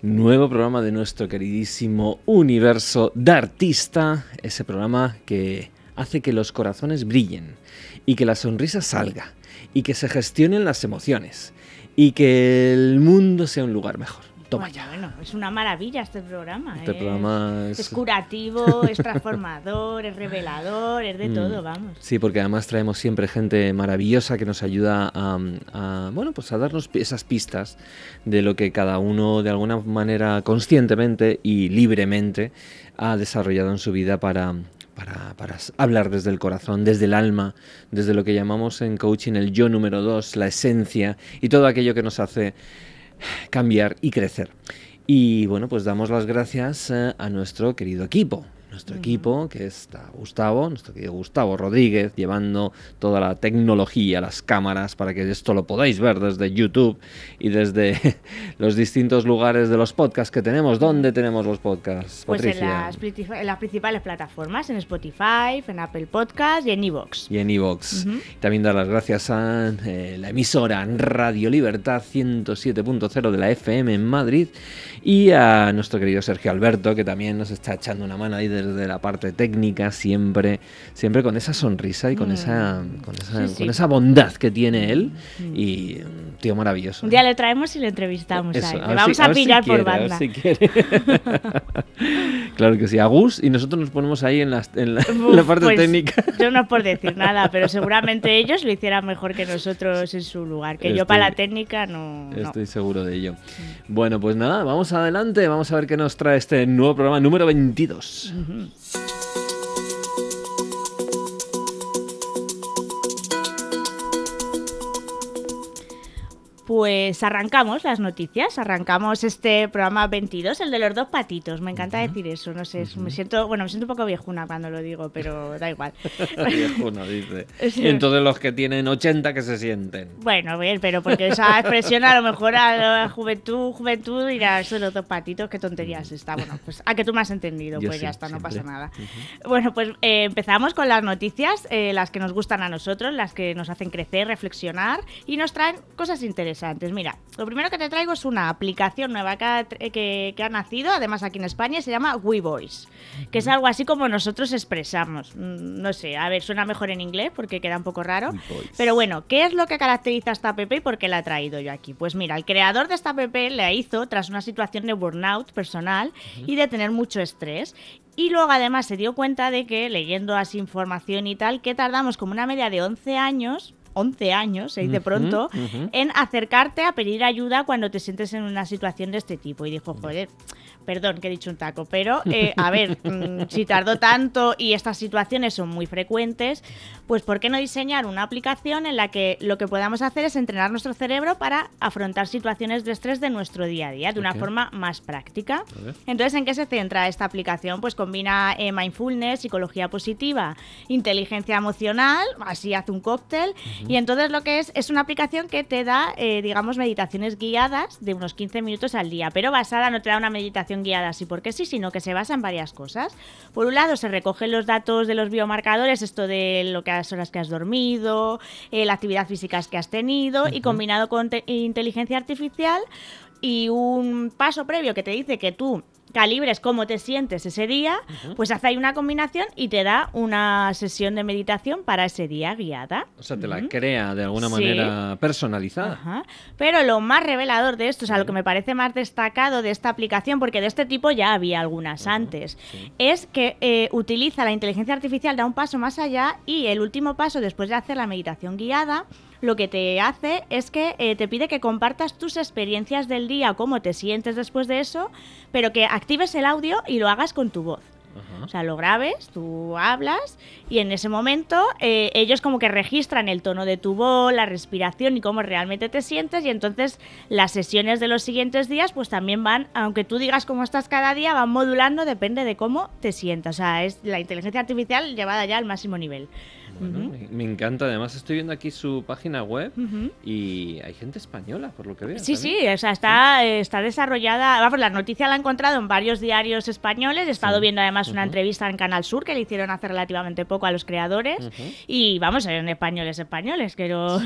Nuevo programa de nuestro queridísimo universo de artista. Ese programa que hace que los corazones brillen y que la sonrisa salga y que se gestionen las emociones y que el mundo sea un lugar mejor. Toma Bueno, ya. Bueno, es una maravilla este programa. Este es, programa es- es curativo, es transformador, es revelador, es de Mm. todo, vamos. Sí, porque además traemos siempre gente maravillosa que nos ayuda a, a, bueno, pues a darnos esas pistas de lo que cada uno de alguna manera conscientemente y libremente ha desarrollado en su vida para, para, hablar desde el corazón, desde el alma, desde lo que llamamos en coaching el yo número dos, la esencia y todo aquello que nos hace cambiar y crecer. Y bueno, pues damos las gracias eh, a nuestro querido equipo. Nuestro equipo, que está Gustavo, nuestro querido Gustavo Rodríguez, llevando toda la tecnología, las cámaras, para que esto lo podáis ver desde YouTube y desde los distintos lugares de los podcasts que tenemos. ¿Dónde tenemos los podcasts, Pues en las, en las principales plataformas, en Spotify, en Apple Podcast y en Evox. y en iVoox. Ujú. También dar las gracias a eh, la emisora Radio Libertad 107.0 de la FM en Madrid y a nuestro querido Sergio Alberto, que también nos está echando una mano ahí desde la parte técnica, siempre, siempre con esa sonrisa y con, Mm. esa, con, esa, Sí, sí. con esa bondad que tiene él. Mm. Y un tío maravilloso. Un día le traemos y le entrevistamos Eso, a a Le vamos si- a, si pillar por quiere, a ver banda. si quiere. claro que sí, a Gus y nosotros nos ponemos ahí en, la, en la Uf, parte pues, técnica. Yo no por decir nada, pero seguramente ellos lo hicieran mejor que nosotros en su lugar. Que yo Estoy- para la técnica no. no. Estoy seguro de ello. Bueno, pues nada, vamos adelante, vamos a ver qué nos trae este nuevo programa número 22. 嗯。Pues arrancamos las noticias, arrancamos este programa 22, el de los dos patitos. Me encanta decir eso, no sé, me siento, bueno, me siento un poco viejuna cuando lo digo, pero da igual. Viejuno, dice. Sí. Y entonces los que tienen 80 que se sienten. Bueno, bien, pero porque esa expresión a lo mejor a la juventud, juventud dirá, eso de los dos patitos, qué tonterías está. Bueno, pues a que tú me has entendido, Yo pues sí, ya está, no pasa nada. Bueno, pues eh, empezamos con las noticias, eh, las que nos gustan a nosotros, las que nos hacen crecer, reflexionar y nos traen cosas interesantes. Mira, lo primero que te traigo es una aplicación nueva que ha, que- que ha nacido, además aquí en España, se llama WeVoice, que es algo así como nosotros expresamos. Mm, No sé, a ver, suena mejor en inglés porque queda un poco raro. Pero bueno, ¿qué es lo que caracteriza a esta app y por qué la he traído yo aquí? Pues mira, el creador de esta app la hizo tras una situación de burnout personal y de tener mucho estrés. Y luego además se dio cuenta de que, leyendo así información y tal, que tardamos como una media de 11 años, 11 años, dice Ujú, pronto, en acercarte a pedir ayuda cuando te sientes en una situación de este tipo. Y dijo, joder, perdón que he dicho un taco, pero eh, a ver, mm, si tardó tanto y estas situaciones son muy frecuentes, pues ¿por qué no diseñar una aplicación en la que lo que podamos hacer es entrenar nuestro cerebro para afrontar situaciones de estrés de nuestro día a día de una forma más práctica? Entonces, ¿en qué se centra esta aplicación? Pues combina eh, mindfulness, psicología positiva, inteligencia emocional, así hace un cóctel. Y entonces lo que es es una aplicación que te da, eh, digamos, meditaciones guiadas de unos 15 minutos al día, pero basada, no te da una meditación guiada así porque sí, sino que se basa en varias cosas. Por un lado, se recogen los datos de los biomarcadores, esto de lo que las horas que has dormido, eh, la actividad física que has tenido, y combinado con te- inteligencia artificial y un paso previo que te dice que tú calibres cómo te sientes ese día, pues hace ahí una combinación y te da una sesión de meditación para ese día guiada. O sea, te la crea de alguna Sí. manera personalizada. Pero lo más revelador de esto, o sea, lo que me parece más destacado de esta aplicación, porque de este tipo ya había algunas antes, es que eh, utiliza la inteligencia artificial, da un paso más allá y el último paso después de hacer la meditación guiada, lo que te hace es que eh, te pide que compartas tus experiencias del día, cómo te sientes después de eso, pero que actives el audio y lo hagas con tu voz. O sea, lo grabes, tú hablas y en ese momento eh, ellos como que registran el tono de tu voz, la respiración y cómo realmente te sientes y entonces las sesiones de los siguientes días pues también van, aunque tú digas cómo estás cada día, van modulando, depende de cómo te sientas. O sea, es la inteligencia artificial llevada ya al máximo nivel me, encanta. Además, estoy viendo aquí su página web y hay gente española, por lo que veo. Sí, sí, o sea, está, está desarrollada. Vamos, la noticia la he encontrado en varios diarios españoles. He estado viendo además una entrevista en Canal Sur que le hicieron hace relativamente poco a los creadores. Y vamos, en españoles, españoles. Pero...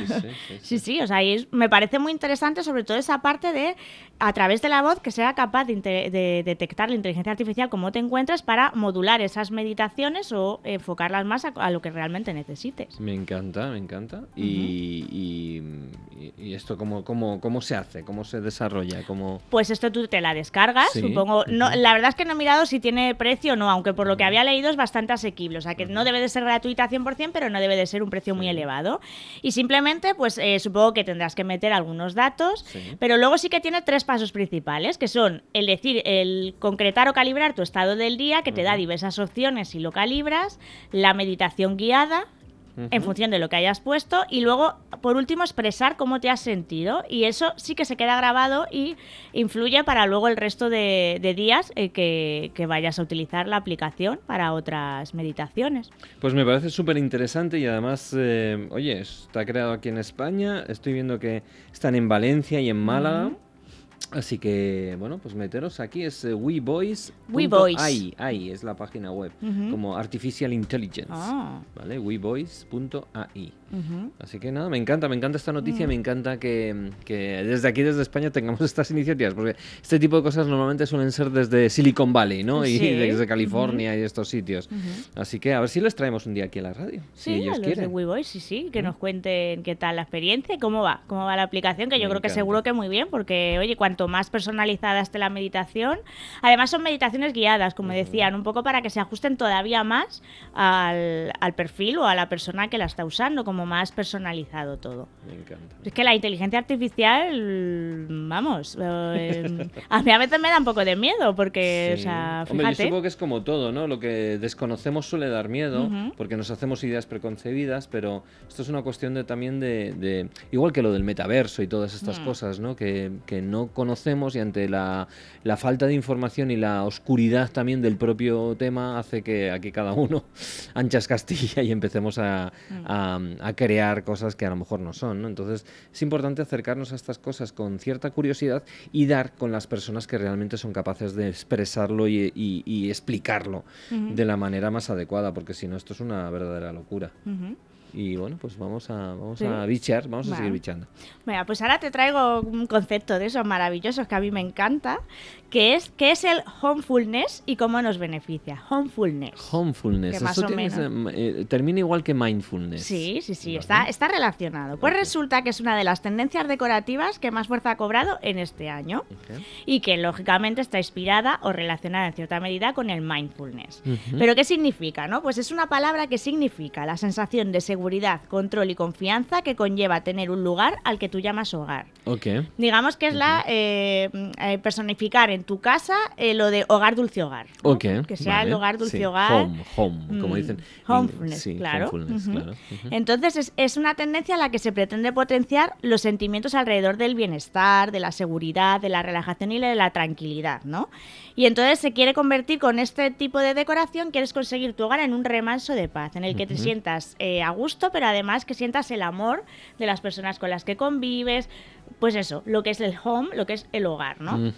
Sí, sí, o sea, me parece muy interesante, sobre todo esa parte de, a través de la voz, que sea capaz de, detectar la inteligencia artificial cómo te encuentras para modular esas meditaciones o enfocarlas más a, lo que realmente necesitas necesites. Me encanta, me encanta. y, y, esto cómo, cómo, cómo se hace? ¿Cómo se desarrolla? ¿Cómo... Pues esto tú te la descargas, supongo. No, la verdad es que no he mirado si tiene precio o no, aunque por lo que había leído es bastante asequible. O sea, que no debe de ser gratuita 100%, pero no debe de ser un precio muy elevado. Y simplemente, pues eh, supongo que tendrás que meter algunos datos, pero luego sí que tiene tres pasos principales, que son el decir, el concretar o calibrar tu estado del día, que te da diversas opciones si lo calibras, la meditación guiada, en función de lo que hayas puesto y luego por último expresar cómo te has sentido y eso sí que se queda grabado y influye para luego el resto de, días eh, que, vayas a utilizar la aplicación para otras meditaciones. Pues me parece súper interesante y además, eh, oye, está creado aquí en España, estoy viendo que están en Valencia y en Málaga. Así que, bueno, pues meteros aquí, es uh, WeVoice. WeVoice. es la página web, como Artificial Intelligence. Ah. ¿Vale? WeVoice.ai. Así que nada, me encanta, me encanta esta noticia, me encanta que, desde aquí, desde España, tengamos estas iniciativas, porque este tipo de cosas normalmente suelen ser desde Silicon Valley, ¿no? Y desde California y estos sitios. Así que a ver si les traemos un día aquí a la radio, sí, si ellos a los de WeVoice, sí, sí, que nos cuenten qué tal la experiencia y cómo va, cómo va la aplicación, que yo creo que seguro que muy bien, porque, oye, cuanto más personalizada esté la meditación, además son meditaciones guiadas, como decían, un poco para que se ajusten todavía más al, al perfil o a la persona que la está usando, como más personalizado todo. Me encanta. Es que la inteligencia artificial, vamos, eh, a mí a veces me da un poco de miedo porque, o sea, Hombre, yo supongo que es como todo, ¿no? Lo que desconocemos suele dar miedo porque nos hacemos ideas preconcebidas, pero esto es una cuestión de también de, igual que lo del metaverso y todas estas mm. cosas, ¿no? Que, que, no conocemos y ante la, la falta de información y la oscuridad también del propio tema hace que aquí cada uno anchas Castilla y empecemos a, mm. a, a crear cosas que a lo mejor no son. ¿no? Entonces es importante acercarnos a estas cosas con cierta curiosidad y dar con las personas que realmente son capaces de expresarlo y, explicarlo de la manera más adecuada, porque si no esto es una verdadera locura. Y bueno, pues vamos a, vamos a bichear, vamos a seguir bichando. Bueno, pues ahora te traigo un concepto de esos maravillosos que a mí me encanta, que es, que es el homefulness y cómo nos beneficia. Homefulness. Homefulness. Eso eh, termina igual que mindfulness. Sí, sí, sí, está, está relacionado. Pues resulta que es una de las tendencias decorativas que más fuerza ha cobrado en este año y que lógicamente está inspirada o relacionada en cierta medida con el mindfulness. Pero ¿qué significa? No? Pues es una palabra que significa la sensación de seguridad, control y confianza que conlleva tener un lugar al que tú llamas hogar. Okay. Digamos que es la eh, eh, personificar en tu casa eh, lo de hogar dulce hogar. Que sea el hogar dulce hogar. Home, home, como mm, dicen. Homefulness, claro. Entonces es, es, una tendencia a la que se pretende potenciar los sentimientos alrededor del bienestar, de la seguridad, de la relajación y de la tranquilidad, ¿no? Y entonces se quiere convertir con este tipo de decoración, quieres conseguir tu hogar en un remanso de paz, en el que te sientas eh, a gusto, pero además que sientas el amor de las personas con las que convives, pues eso, lo que es el home, lo que es el hogar, ¿no?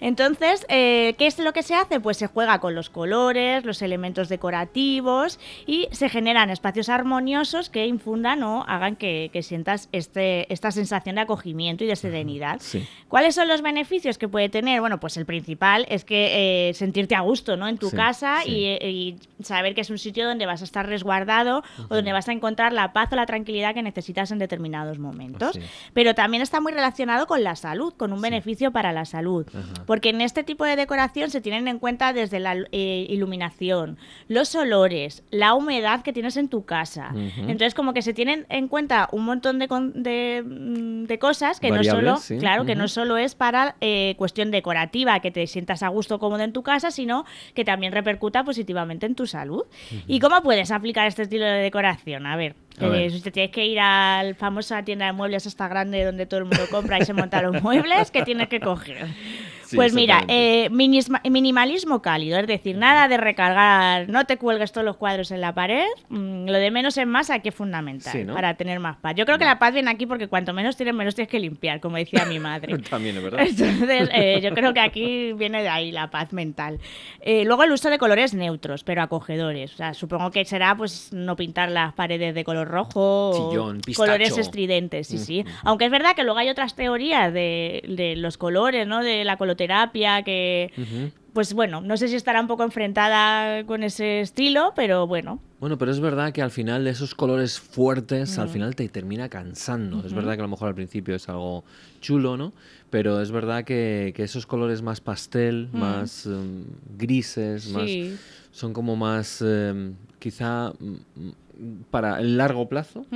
Entonces, eh, ¿qué es lo que se hace? Pues se juega con los colores, los elementos decorativos y se generan espacios armoniosos que infundan o hagan que, sientas este, esta sensación de acogimiento y de serenidad. ¿Cuáles son los beneficios que puede tener? Bueno, pues el principal es que eh, sentirte a gusto, ¿no? En tu casa Y, saber que es un sitio donde vas a estar resguardado o donde vas a encontrar la paz o la tranquilidad que necesitas en determinados momentos. Pero también está muy muy relacionado con la salud, con un beneficio para la salud. Porque en este tipo de decoración se tienen en cuenta desde la eh, iluminación, los olores, la humedad que tienes en tu casa. Entonces, como que se tienen en cuenta un montón de, de, mm, cosas que no solo, claro, que no solo es para eh, cuestión decorativa, que te sientas a gusto cómodo en tu casa, sino que también repercuta positivamente en tu salud. ¿Y cómo puedes aplicar este estilo de decoración? A ver, eh, si te tienes que ir a la famosa tienda de muebles hasta grande donde todo el mundo compra y se monta los muebles, ¿qué tienes que coger? Pues mira, eh, minimalismo cálido, es decir, nada de recargar, no te cuelgues todos los cuadros en la pared, mm, lo de menos es más aquí es fundamental para tener más paz. Yo creo que la paz viene aquí porque cuanto menos tienes, menos tienes que limpiar, como decía mi madre. También es verdad. Entonces, eh, yo creo que aquí viene de ahí la paz mental. Eh, luego el uso de colores neutros, pero acogedores. O sea, supongo que será pues no pintar las paredes de color rojo o colores estridentes, sí, sí. Aunque es verdad que luego hay otras teorías de, de los colores, ¿no? De la coloración terapia, que... Pues bueno, no sé si estará un poco enfrentada con ese estilo, pero bueno. Bueno, pero es verdad que al final esos colores fuertes al final te termina cansando. Es verdad que a lo mejor al principio es algo chulo, ¿no? Pero es verdad que, esos colores más pastel, más em, grises, más son como más em, quizá mm, para el largo plazo.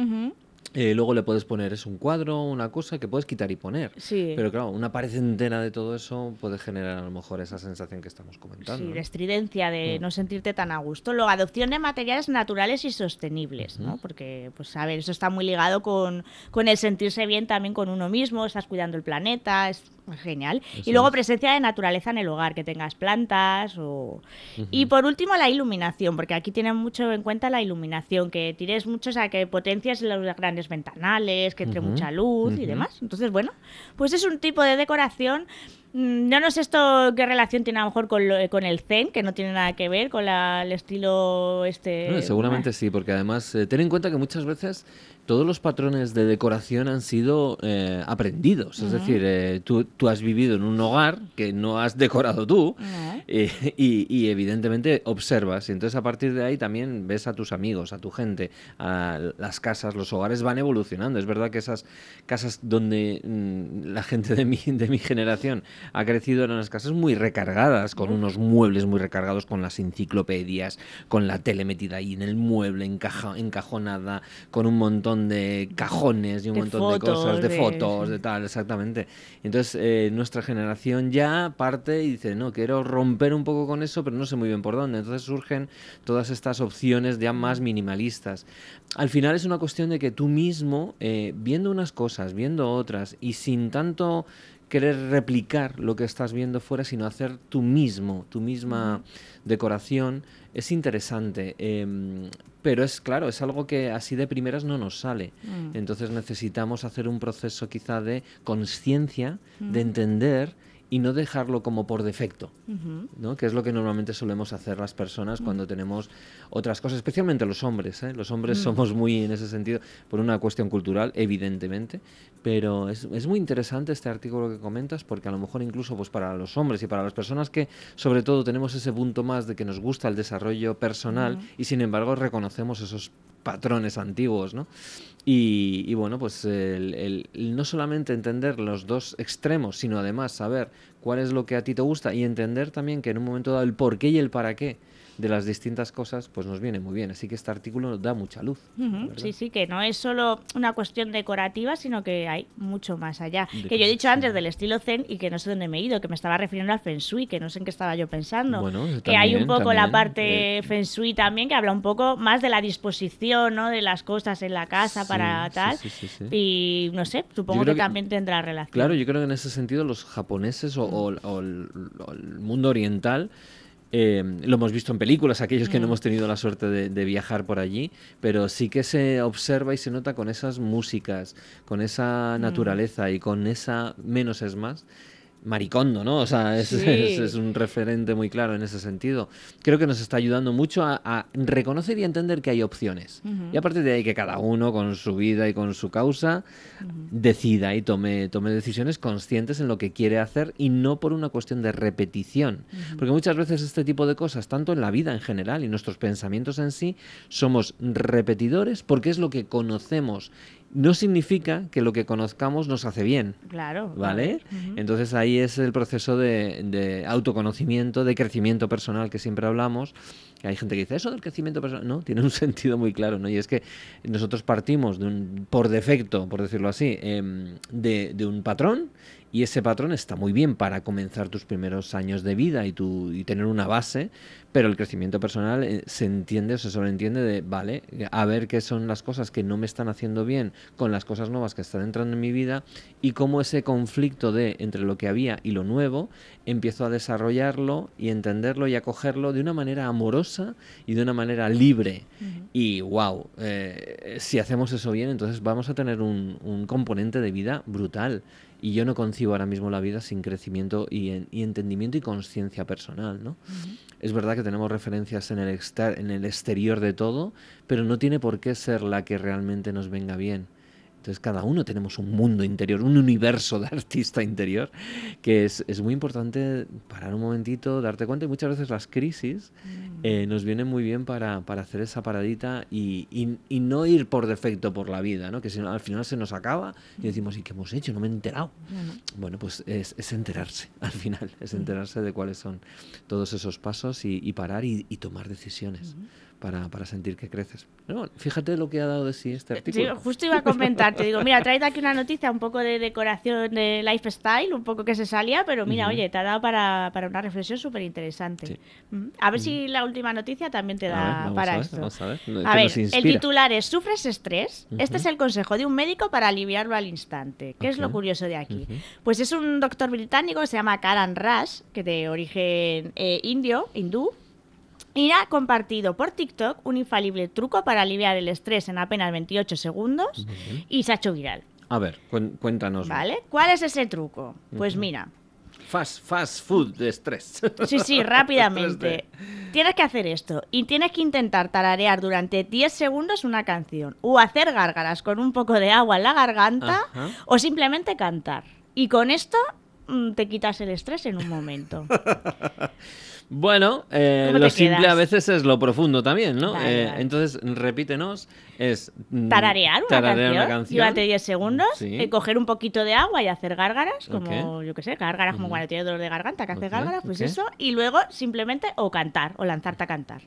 Eh, luego le puedes poner, es un cuadro, una cosa que puedes quitar y poner. Sí. Pero claro, una pared entera de todo eso puede generar a lo mejor esa sensación que estamos comentando. Sí, de estridencia, de mm. no sentirte tan a gusto. Luego, adopción de materiales naturales y sostenibles, ¿no? Porque, pues, a ver, eso está muy ligado con, con el sentirse bien también con uno mismo, estás cuidando el planeta, es Genial. y luego presencia de naturaleza en el hogar, que tengas plantas o... Y por último la iluminación, porque aquí tienen mucho en cuenta la iluminación, que tires mucho, o sea, que potencias los grandes ventanales, que entre mucha luz y demás. Entonces, bueno, pues es un tipo de decoración Mm, no, no sé esto qué relación tiene a lo mejor con, con el zen, que no tiene nada que ver con el estilo este. seguramente sí, porque además eh, ten en cuenta que muchas veces todos los patrones de decoración han sido eh, aprendidos. Es decir, eh, tú, tú, has vivido en un hogar que no has decorado tú y, y, evidentemente observas. Y entonces a partir de ahí también ves a tus amigos, a tu gente, a las casas, los hogares van evolucionando. Es verdad que esas casas donde mm, la gente de mi, de mi generación ha crecido en unas casas muy recargadas, con unos muebles muy recargados, con las enciclopedias, con la tele metida ahí en el mueble, encaja, encajonada, con un montón de cajones y un montón de cosas, de, fotos, de tal, exactamente. Entonces, eh, nuestra generación ya parte y dice, no, quiero romper un poco con eso, pero no sé muy bien por dónde. Entonces surgen todas estas opciones ya más minimalistas. Al final es una cuestión de que tú mismo, eh, viendo unas cosas, viendo otras, y sin tanto querer replicar lo que estás viendo fuera, sino hacer tú mismo, tu misma decoración, es interesante. Em, pero es claro, es algo que así de primeras no nos sale. Mm. Entonces necesitamos hacer un proceso quizá de conciencia, de entender y no dejarlo como por defecto, ¿no? que es lo que normalmente solemos hacer las personas cuando tenemos otras cosas, especialmente los hombres. ¿eh? Los hombres somos muy en ese sentido, por una cuestión cultural, evidentemente, pero es, es, muy interesante este artículo que comentas porque a lo mejor incluso pues, para los hombres y para las personas que sobre todo tenemos ese punto más de que nos gusta el desarrollo personal y sin embargo reconocemos esos patrones antiguos, ¿no? Y, bueno, pues el, no solamente entender los dos extremos, sino además saber cuál es lo que a ti te gusta y entender también que en un momento dado el por qué y el para qué de las distintas cosas, pues nos viene muy bien. Así que este artículo nos da mucha luz. Sí, sí, que no es solo una cuestión decorativa, sino que hay mucho más allá. que yo he dicho antes del estilo zen y que no sé dónde me he ido, que me estaba refiriendo al feng shui, que no sé en qué estaba yo pensando. que hay un poco la parte feng shui también, que habla un poco más de la disposición ¿no? de las cosas en la casa para tal. y no sé, supongo que, también tendrá relación. Claro, yo creo que en ese sentido los japoneses o el mundo oriental eh, lo hemos visto en películas, aquellos que no mm. hemos tenido la suerte de, viajar por allí, pero sí que se observa y se nota con esas músicas, con esa mm. naturaleza y con esa menos es más, Maricondo, ¿no? O sea, es, es, un referente muy claro en ese sentido. Creo que nos está ayudando mucho a, reconocer y entender que hay opciones. Y a partir de ahí que cada uno con su vida y con su causa decida y tome, tome decisiones conscientes en lo que quiere hacer y no por una cuestión de repetición. Porque muchas veces este tipo de cosas, tanto en la vida en general y nuestros pensamientos en sí, somos repetidores porque es lo que conocemos no significa que lo que conozcamos nos hace bien. Claro. ¿Vale? Entonces ahí es el proceso de, de, autoconocimiento, de crecimiento personal que siempre hablamos. hay gente que dice, eso del crecimiento personal, no, tiene un sentido muy claro, ¿no? Y es que nosotros partimos de un, por defecto, por decirlo así, de, de un patrón y ese patrón está muy bien para comenzar tus primeros años de vida y, tu, y tener una base, pero el crecimiento personal eh, se entiende o se sobreentiende de, vale, a ver qué son las cosas que no me están haciendo bien con las cosas nuevas que están entrando en mi vida y cómo ese conflicto de entre lo que había y lo nuevo empiezo a desarrollarlo y entenderlo y acogerlo de una manera amorosa y de una manera libre. Y wow, eh, si hacemos eso bien, entonces vamos a tener un, un componente de vida brutal. Y yo no concibo ahora mismo la vida sin crecimiento y, en, y entendimiento y conciencia personal, ¿no? Es verdad que tenemos referencias en el, en el exterior de todo, pero no tiene por qué ser la que realmente nos venga bien. Entonces cada uno tenemos un mundo interior, un universo de artista interior, que es, es muy importante parar un momentito, darte cuenta y muchas veces las crisis eh, nos vienen muy bien para, para hacer esa paradita y, y, y, no ir por defecto por la vida, ¿no? que si no, al final se nos acaba y decimos, ¿y qué hemos hecho? No me he enterado. Bueno, pues es, es, enterarse al final, es enterarse de cuáles son todos esos pasos y, y parar y, tomar decisiones. Para, para sentir que creces. No, fíjate lo que ha dado de sí este artículo. Sí, justo iba a comentar, te digo, mira, traído aquí una noticia un poco de decoración de lifestyle, un poco que se salía, pero mira, uh -huh. oye, te ha dado para, para una reflexión súper interesante. Sí. A ver uh -huh. si la última noticia también te da ver, para a ver, esto. Vamos a ver, a ver el titular es ¿Sufres estrés? Este es el consejo de un médico para aliviarlo al instante. ¿Qué okay. es lo curioso de aquí? Pues es un doctor británico, se llama Karan Rush, que de origen eh, indio, hindú, y ha compartido por TikTok un infalible truco para aliviar el estrés en apenas 28 segundos y se ha hecho viral. A ver, cuéntanos. ¿Vale? ¿Cuál es ese truco? Pues uh -huh. mira. Fast, fast food de estrés. Sí, sí, rápidamente. tienes que hacer esto y tienes que intentar tararear durante 10 segundos una canción o hacer gárgaras con un poco de agua en la garganta uh -huh. o simplemente cantar. Y con esto mm, te quitas el estrés en un momento. Bueno, eh, lo simple quedas? a veces es lo profundo también, ¿no? Vale, eh, vale. Entonces, repítenos, es... Mm, tararear una, tararear canción, una canción, durante 10 segundos, sí. eh, coger un poquito de agua y hacer gárgaras, como, okay. yo qué sé, gárgaras como cuando tienes dolor de garganta, que hace okay, gárgaras, pues okay. eso, y luego simplemente o cantar, o lanzarte a cantar.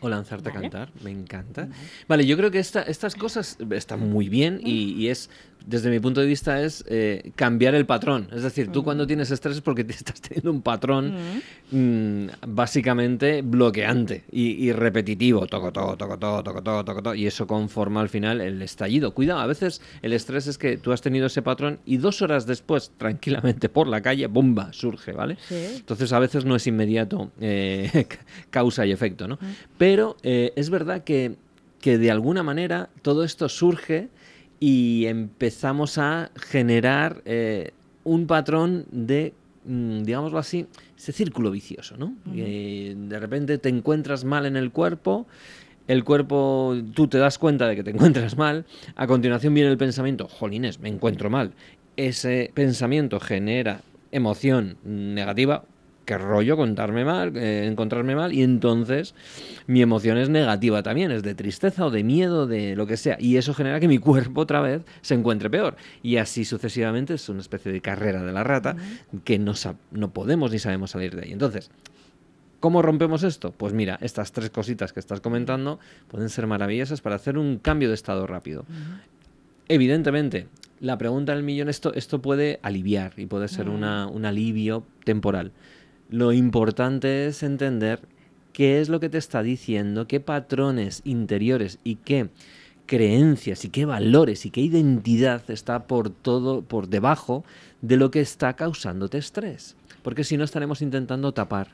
O lanzarte vale. a cantar, me encanta. Vale, vale yo creo que esta, estas cosas están muy bien y, y, es, desde mi punto de vista, es eh, cambiar el patrón. Es decir, tú cuando tienes estrés es porque te estás teniendo un patrón mmm, básicamente bloqueante y, y, repetitivo. Toco, toco, toco, toco, toco, toco, toco, toco, y eso conforma al final el estallido. Cuidado, a veces el estrés es que tú has tenido ese patrón y dos horas después, tranquilamente por la calle, bomba, surge, ¿vale? Sí. Entonces a veces no es inmediato eh, causa y efecto, ¿no? Pero eh, es verdad que, que, de alguna manera todo esto surge y empezamos a generar eh, un patrón de, mm, digámoslo así, ese círculo vicioso, ¿no? Uh -huh. de repente te encuentras mal en el cuerpo, el cuerpo, tú te das cuenta de que te encuentras mal, a continuación viene el pensamiento, jolines, me encuentro mal. Ese pensamiento genera emoción negativa, qué rollo contarme mal, eh, encontrarme mal, y entonces mi emoción es negativa también, es de tristeza o de miedo, de lo que sea, y eso genera que mi cuerpo otra vez se encuentre peor. Y así sucesivamente es una especie de carrera de la rata uh -huh. que no, no podemos ni sabemos salir de ahí. Entonces, ¿Cómo rompemos esto? Pues mira, estas tres cositas que estás comentando pueden ser maravillosas para hacer un cambio de estado rápido. Uh -huh. Evidentemente, la pregunta del millón, esto, esto puede aliviar y puede ser uh -huh. una, un alivio temporal. Lo importante es entender qué es lo que te está diciendo, qué patrones interiores y qué creencias y qué valores y qué identidad está por todo, por debajo de lo que está causándote estrés. Porque si no estaremos intentando tapar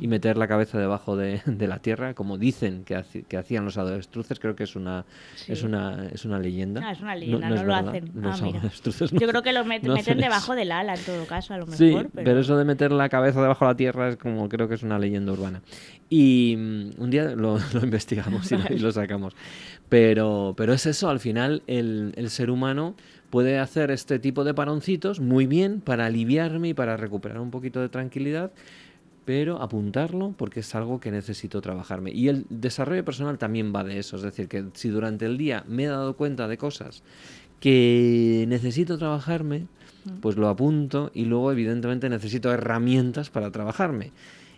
y meter la cabeza debajo de, de la tierra, como dicen que, haci, que, hacían los avestruces, creo que es una, sí. es una, es una leyenda. Es una leyenda, no, no, no lo hacen. Los ah, Yo creo que lo met, meten debajo del ala, en todo caso, a lo mejor. Sí, pero... pero... eso de meter la cabeza debajo de la tierra es como, creo que es una leyenda urbana. Y um, un día lo, lo investigamos y, lo, y, lo, sacamos. Pero, pero es eso, al final el, el ser humano puede hacer este tipo de paroncitos muy bien para aliviarme y para recuperar un poquito de tranquilidad pero apuntarlo porque es algo que necesito trabajarme. Y el desarrollo personal también va de eso, es decir, que si durante el día me he dado cuenta de cosas que necesito trabajarme, pues lo apunto y luego evidentemente necesito herramientas para trabajarme.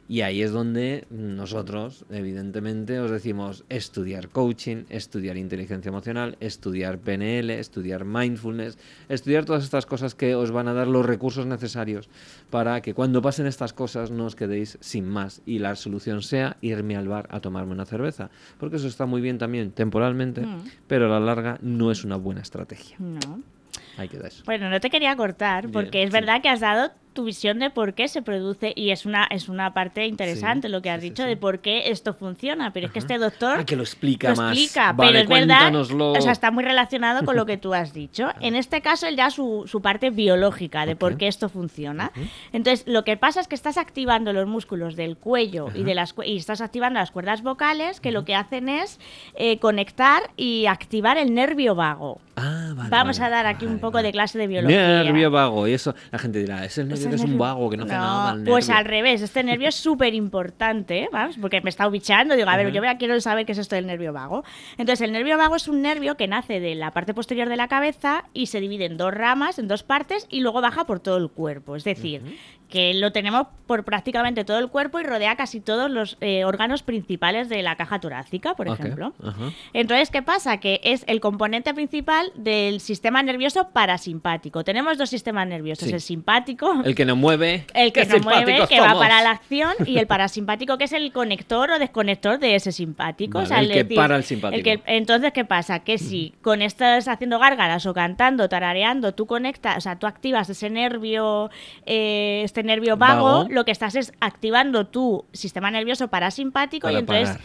Y ahí es donde nosotros, evidentemente, os decimos estudiar coaching, estudiar inteligencia emocional, estudiar PNL, estudiar mindfulness, estudiar todas estas cosas que os van a dar los recursos necesarios para que cuando pasen estas cosas no os quedéis sin más y la solución sea irme al bar a tomarme una cerveza. Porque eso está muy bien también temporalmente, mm. pero a la larga no es una buena estrategia. No. Hay que dar eso. Bueno, no te quería cortar, porque es verdad que has dado tu visión de por qué se produce y es una es una parte interesante lo que has dicho de por qué esto funciona pero es que este doctor ah, que lo explica lo más. explica pero es verdad o sea está muy relacionado con lo que tú has dicho. En este caso él ya su, su parte biológica de por qué esto funciona. Entonces lo que pasa es que estás activando los músculos del cuello y de las y estás activando las cuerdas vocales que lo que hacen es eh, conectar y activar el nervio vago. Ah, vale, vamos a dar aquí un poco de clase de biología. Nervio vago y eso la gente dirá es el nervio que es un vago, que no, hace nada Pues al revés, este nervio es súper importante, ¿vale? Porque me está bichando, digo, a ver, yo quiero saber qué es esto del nervio vago. Entonces, el nervio vago es un nervio que nace de la parte posterior de la cabeza y se divide en dos ramas, en dos partes, y luego baja por todo el cuerpo. Es decir, que lo tenemos por prácticamente todo el cuerpo y rodea casi todos los eh, órganos principales de la caja torácica, por ejemplo. Entonces, ¿qué pasa? Que es el componente principal del sistema nervioso parasimpático. Tenemos dos sistemas nerviosos, el simpático, el que nos mueve, el que nos mueve, que va para la acción, y el parasimpático, que es el conector o desconector de ese simpático. el que para el simpático. entonces, ¿qué pasa? Que si con estás haciendo gárgaras o cantando, tarareando, tú conectas, o sea, tú activas ese nervio, eh, este nervio vago, lo que estás es activando tu sistema nervioso parasimpático y entonces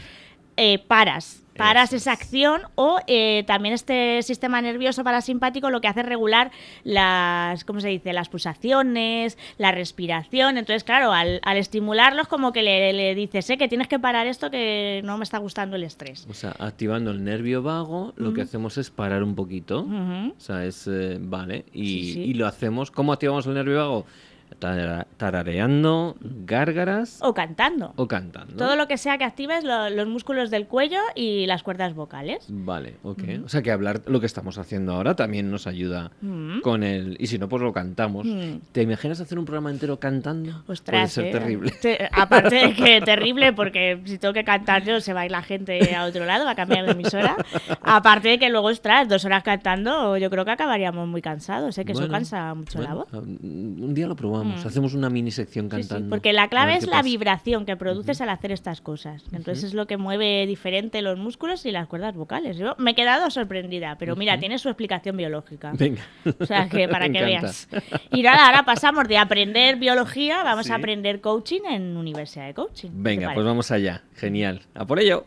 eh, paras paras esa acción o eh, también este sistema nervioso parasimpático lo que hace es regular las, ¿cómo se dice? Las pulsaciones, la respiración. Entonces, claro, al, estimularlos como que le, dices, eh, que tienes que parar esto que no me está gustando el estrés. O sea, activando el nervio vago, lo que hacemos es parar un poquito. O sea, es, eh, vale, y, y lo hacemos, ¿cómo activamos el nervio vago? Tarareando, gárgaras. O cantando. O cantando. Todo lo que sea que actives los músculos del cuello y las cuerdas vocales. Vale, ok. O sea que hablar lo que estamos haciendo ahora también nos ayuda con el. Y si no, pues lo cantamos. ¿Te imaginas hacer un programa entero cantando? Ostras, Puede ser ¿eh? terrible. aparte de que terrible, porque si tengo que cantar yo, se va a ir la gente a otro lado, va a cambiar de emisora. aparte de que luego, ostras, dos horas cantando, yo creo que acabaríamos muy cansados, ¿eh? que eso cansa mucho la voz. Un día lo probamos Mm. Hacemos una mini sección cantando. porque la clave es la vibración que produces al hacer estas cosas. Entonces es lo que mueve diferente los músculos y las cuerdas vocales. Yo me he quedado sorprendida, pero mira, tiene su explicación biológica. Venga. O sea, que para que veas. Y ahora, ahora pasamos de aprender biología, vamos a aprender coaching en Universidad de Coaching. Venga, pues vamos allá. Genial. A por ello.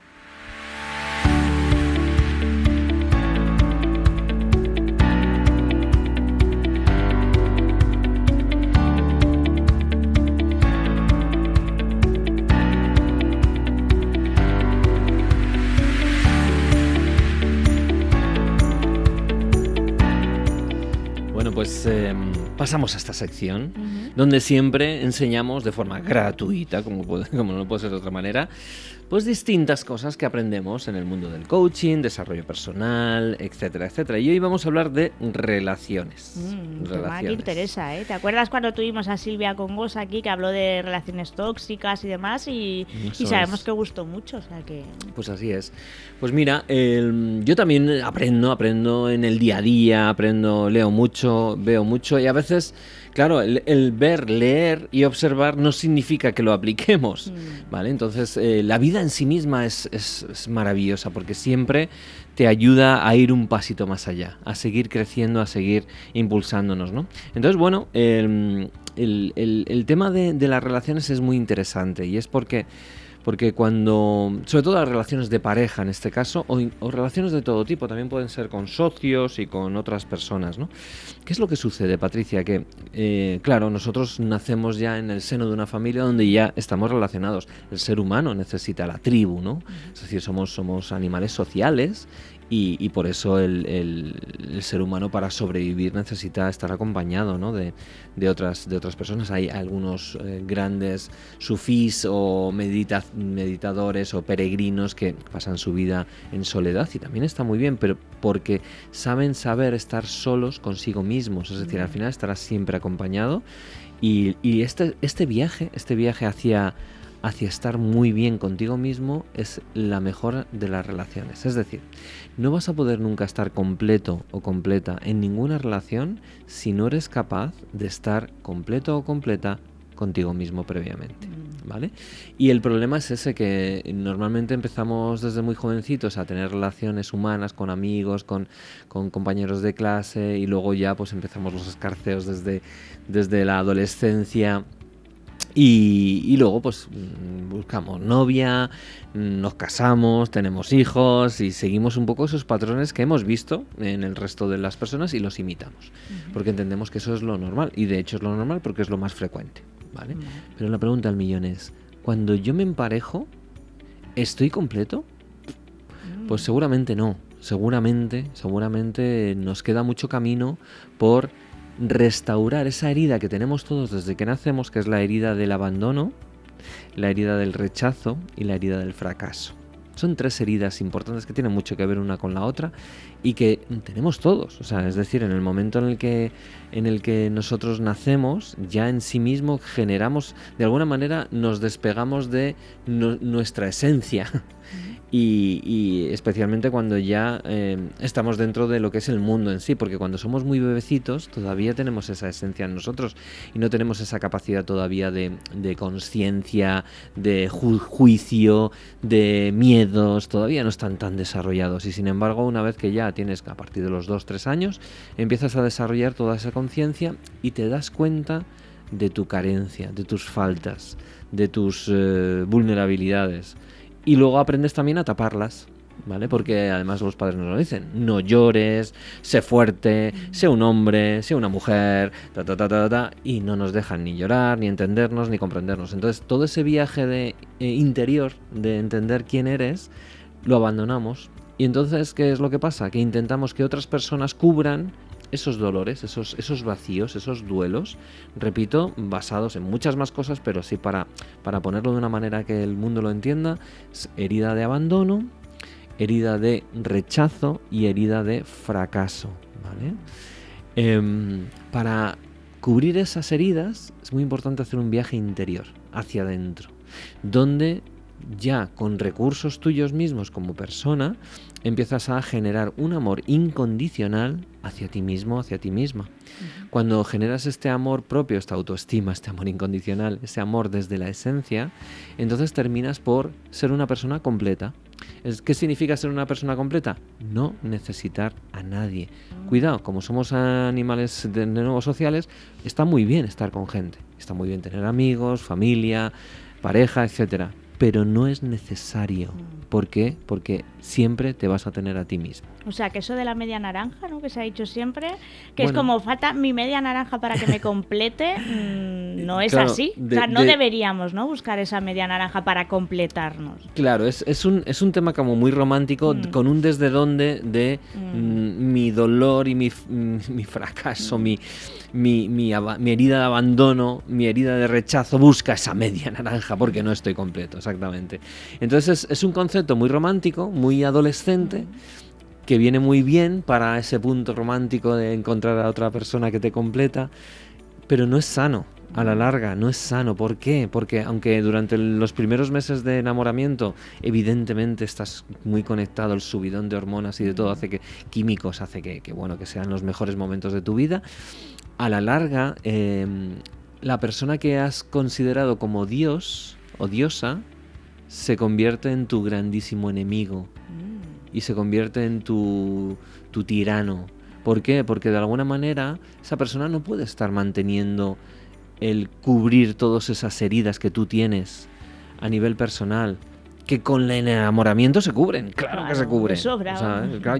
Pues em, pasamos a esta sección donde siempre enseñamos de forma gratuita, como, como no puede ser de otra manera, pues distintas cosas que aprendemos en el mundo del coaching, desarrollo personal, etcétera, etcétera. Y hoy vamos a hablar de relaciones. Mm, relaciones. interesa, ¿eh? ¿Te acuerdas cuando tuvimos a Silvia Congos aquí que habló de relaciones tóxicas y demás? Y, sabemos que gustó mucho, o sea que... Pues así es. Pues mira, yo también aprendo, aprendo en el día a día, aprendo, leo mucho, veo mucho y a veces Claro, el, ver, leer y observar no significa que lo apliquemos, mm. ¿vale? Entonces, eh, la vida en sí misma es, maravillosa porque siempre te ayuda a ir un pasito más allá, a seguir creciendo, a seguir impulsándonos, ¿no? Entonces, bueno, el, tema de, de las relaciones es muy interesante y es porque porque cuando, sobre todo las relaciones de pareja en este caso, o, relaciones de todo tipo, también pueden ser con socios y con otras personas, ¿no? ¿Qué es lo que sucede, Patricia? Que, eh, claro, nosotros nacemos ya en el seno de una familia donde ya estamos relacionados. El ser humano necesita la tribu, ¿no? Es decir, somos, somos animales sociales y, por eso el, ser humano para sobrevivir necesita estar acompañado ¿no? de, otras, de otras personas. Hay algunos eh, grandes sufís o meditadores o peregrinos que pasan su vida en soledad y también está muy bien, pero porque saben saber estar solos consigo mismos, es decir, al final estarás siempre acompañado y, y este, este viaje, este viaje hacia hacia estar muy bien contigo mismo es la mejor de las relaciones. Es decir, no vas a poder nunca estar completo o completa en ninguna relación si no eres capaz de estar completo o completa contigo mismo previamente. Mm. ¿Vale? Y el problema es ese que normalmente empezamos desde muy jovencitos a tener relaciones humanas con amigos, con, con compañeros de clase y luego ya pues empezamos los escarceos desde, desde la adolescencia y, luego pues mm, buscamos novia, nos casamos, tenemos hijos y seguimos un poco esos patrones que hemos visto en el resto de las personas y los imitamos. Porque entendemos que eso es lo normal y de hecho es lo normal porque es lo más frecuente. ¿vale? Pero la pregunta al millón es, cuando yo me emparejo, ¿estoy completo? Pues mm. seguramente no. Seguramente, seguramente nos queda mucho camino por restaurar esa herida que tenemos todos desde que nacemos, que es la herida del abandono, la herida del rechazo y la herida del fracaso. Son tres heridas importantes que tienen mucho que ver una con la otra y que tenemos todos. O sea, es decir, en el momento en el que, en el que nosotros nacemos, ya en sí mismo generamos, de alguna manera nos despegamos de nuestra esencia y, especialmente cuando ya eh, estamos dentro de lo que es el mundo en sí, porque cuando somos muy bebecitos todavía tenemos esa esencia en nosotros y no tenemos esa capacidad todavía de, conciencia, de juicio, de miedos, todavía no están tan desarrollados. Y sin embargo una vez que ya tienes a partir de los 2-3 años empiezas a desarrollar toda esa conciencia y te das cuenta de tu carencia, de tus faltas, de tus eh, vulnerabilidades y luego aprendes también a taparlas. ¿Vale? Porque además los padres nos lo dicen. No llores, sé fuerte, sé un hombre, sé una mujer, ta, ta, ta, ta, y no nos dejan ni llorar, ni entendernos, ni comprendernos. Entonces, todo ese viaje de, eh, interior de entender quién eres, lo abandonamos. Y entonces, ¿qué es lo que pasa? Que intentamos que otras personas cubran esos dolores, esos, esos vacíos, esos duelos, repito, basados en muchas más cosas, pero sí para, para ponerlo de una manera que el mundo lo entienda, herida de abandono, herida de rechazo y herida de fracaso. ¿vale? Em, para cubrir esas heridas es muy importante hacer un viaje interior, hacia adentro, donde ya con recursos tuyos mismos como persona, empiezas a generar un amor incondicional hacia ti mismo, hacia ti misma. Cuando generas este amor propio, esta autoestima, este amor incondicional, ese amor desde la esencia, entonces terminas por ser una persona completa. ¿Qué significa ser una persona completa? No necesitar a nadie. Cuidado, como somos animales de nuevo sociales, está muy bien estar con gente. Está muy bien tener amigos, familia, pareja, etcétera pero no es necesario. Mm. ¿Por qué? Porque siempre te vas a tener a ti mismo. O sea, que eso de la media naranja, ¿no? Que se ha dicho siempre, que es como falta mi media naranja para que me complete, mm, no es así. o sea, no deberíamos, ¿no? Buscar esa media naranja para completarnos. Claro, es, es, un, es un tema como muy romántico, mm. con un desde dónde de mi dolor y mi, mi fracaso, mi mi, mi, herida de abandono, mi herida de rechazo, busca esa media naranja porque no estoy completo, exactamente. Entonces es, un concepto muy romántico, muy adolescente, que viene muy bien para ese punto romántico de encontrar a otra persona que te completa, pero no es sano. A la larga, no es sano. ¿Por qué? Porque aunque durante los primeros meses de enamoramiento, evidentemente estás muy conectado, el subidón de hormonas y de todo hace que, químicos, hace que, que bueno, que sean los mejores momentos de tu vida, a la larga, em, la persona que has considerado como Dios o diosa se convierte en tu grandísimo enemigo y se convierte en tu, tu tirano. ¿Por qué? Porque de alguna manera esa persona no puede estar manteniendo el cubrir todas esas heridas que tú tienes a nivel personal que con el enamoramiento se cubren, claro, que se cubren.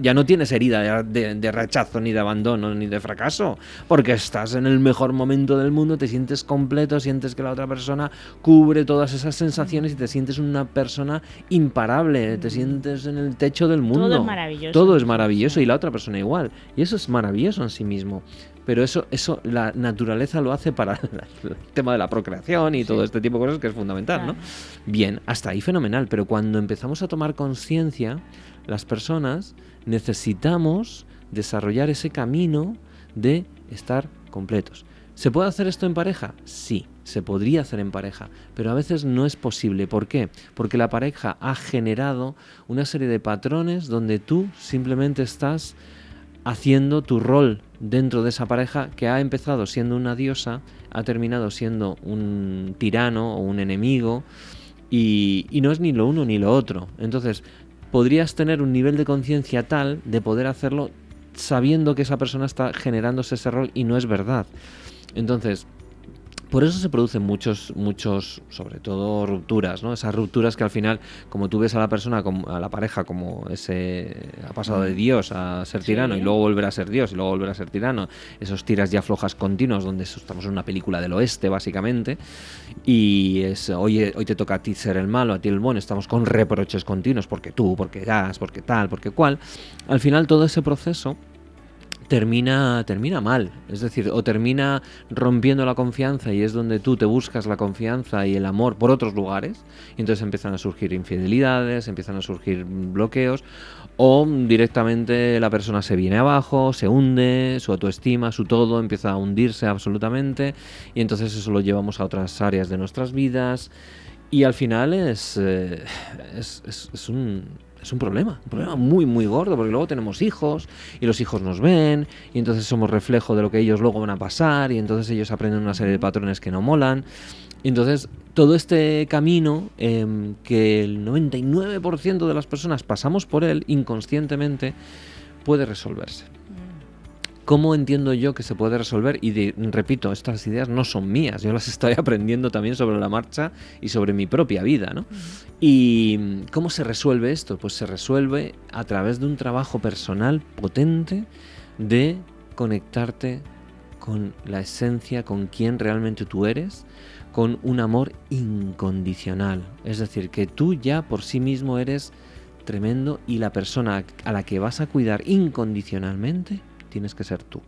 ya no tienes herida de, rechazo, ni de abandono, ni de fracaso, porque estás en el mejor momento del mundo, te sientes completo, sientes que la otra persona cubre todas esas sensaciones y te sientes una persona imparable, te sientes en el techo del mundo. Todo es maravilloso. Todo es maravilloso y la otra persona igual. Y eso es maravilloso en sí mismo pero eso, eso la naturaleza lo hace para el tema de la procreación y todo este tipo de cosas que es fundamental, ¿no? Bien, hasta ahí fenomenal, pero cuando empezamos a tomar conciencia, las personas necesitamos desarrollar ese camino de estar completos. ¿Se puede hacer esto en pareja? Sí, se podría hacer en pareja, pero a veces no es posible. ¿Por qué? Porque la pareja ha generado una serie de patrones donde tú simplemente estás haciendo tu rol dentro de esa pareja que ha empezado siendo una diosa, ha terminado siendo un tirano o un enemigo y, no es ni lo uno ni lo otro. Entonces, podrías tener un nivel de conciencia tal de poder hacerlo sabiendo que esa persona está generándose ese rol y no es verdad. Entonces, por eso se producen muchos, muchos, sobre todo rupturas, ¿no? Esas rupturas que al final, como tú ves a la persona, a la pareja, como ese ha pasado de mm. Dios a ser tirano y luego volver a ser Dios y luego volver a ser tirano, esos tiras ya flojas continuos donde estamos en una película del oeste, básicamente, y es, hoy, hoy te toca a ti ser el malo, a ti el bueno, estamos con reproches continuos, porque tú, porque das, porque tal, porque cual. Al final todo ese proceso termina, termina mal. Es decir, o termina rompiendo la confianza y es donde tú te buscas la confianza y el amor por otros lugares. Y entonces empiezan a surgir infidelidades, empiezan a surgir bloqueos. O directamente la persona se viene abajo, se hunde, su autoestima, su todo empieza a hundirse absolutamente. Y entonces eso lo llevamos a otras áreas de nuestras vidas. Y al final es, eh, es un es un problema, un problema muy, muy gordo, porque luego tenemos hijos y los hijos nos ven y entonces somos reflejo de lo que ellos luego van a pasar y entonces ellos aprenden una serie de patrones que no molan. Y entonces todo este camino em, que el 99% de las personas pasamos por él inconscientemente puede resolverse. ¿Cómo entiendo yo que se puede resolver? Y repito, estas ideas no son mías, yo las estoy aprendiendo también sobre la marcha y sobre mi propia vida. ¿no? ¿Y cómo se resuelve esto? Pues se resuelve a través de un trabajo personal potente de conectarte con la esencia, con quién realmente tú eres, con un amor incondicional. Es decir, que tú ya por sí mismo eres tremendo y la persona a la que vas a cuidar incondicionalmente tienes que ser tú.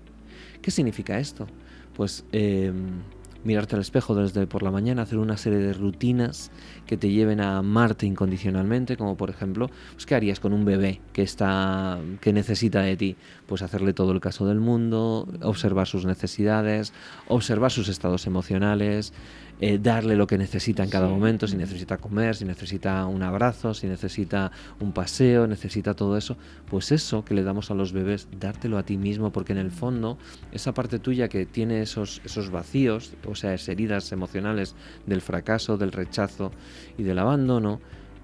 ¿Qué significa esto? Pues em, mirarte al espejo desde por la mañana, hacer una serie de rutinas que te lleven a amarte incondicionalmente, como por ejemplo, pues, ¿qué harías con un bebé que está que necesita de ti? Pues hacerle todo el caso del mundo, observar sus necesidades, observar sus estados emocionales, eh, darle lo que necesita en cada momento, si necesita comer, si necesita un abrazo, si necesita un paseo, necesita todo eso, pues eso que le damos a los bebés, dártelo a ti mismo, porque en el fondo esa parte tuya que tiene esos, esos vacíos, o sea, esas heridas emocionales del fracaso, del rechazo y del abandono,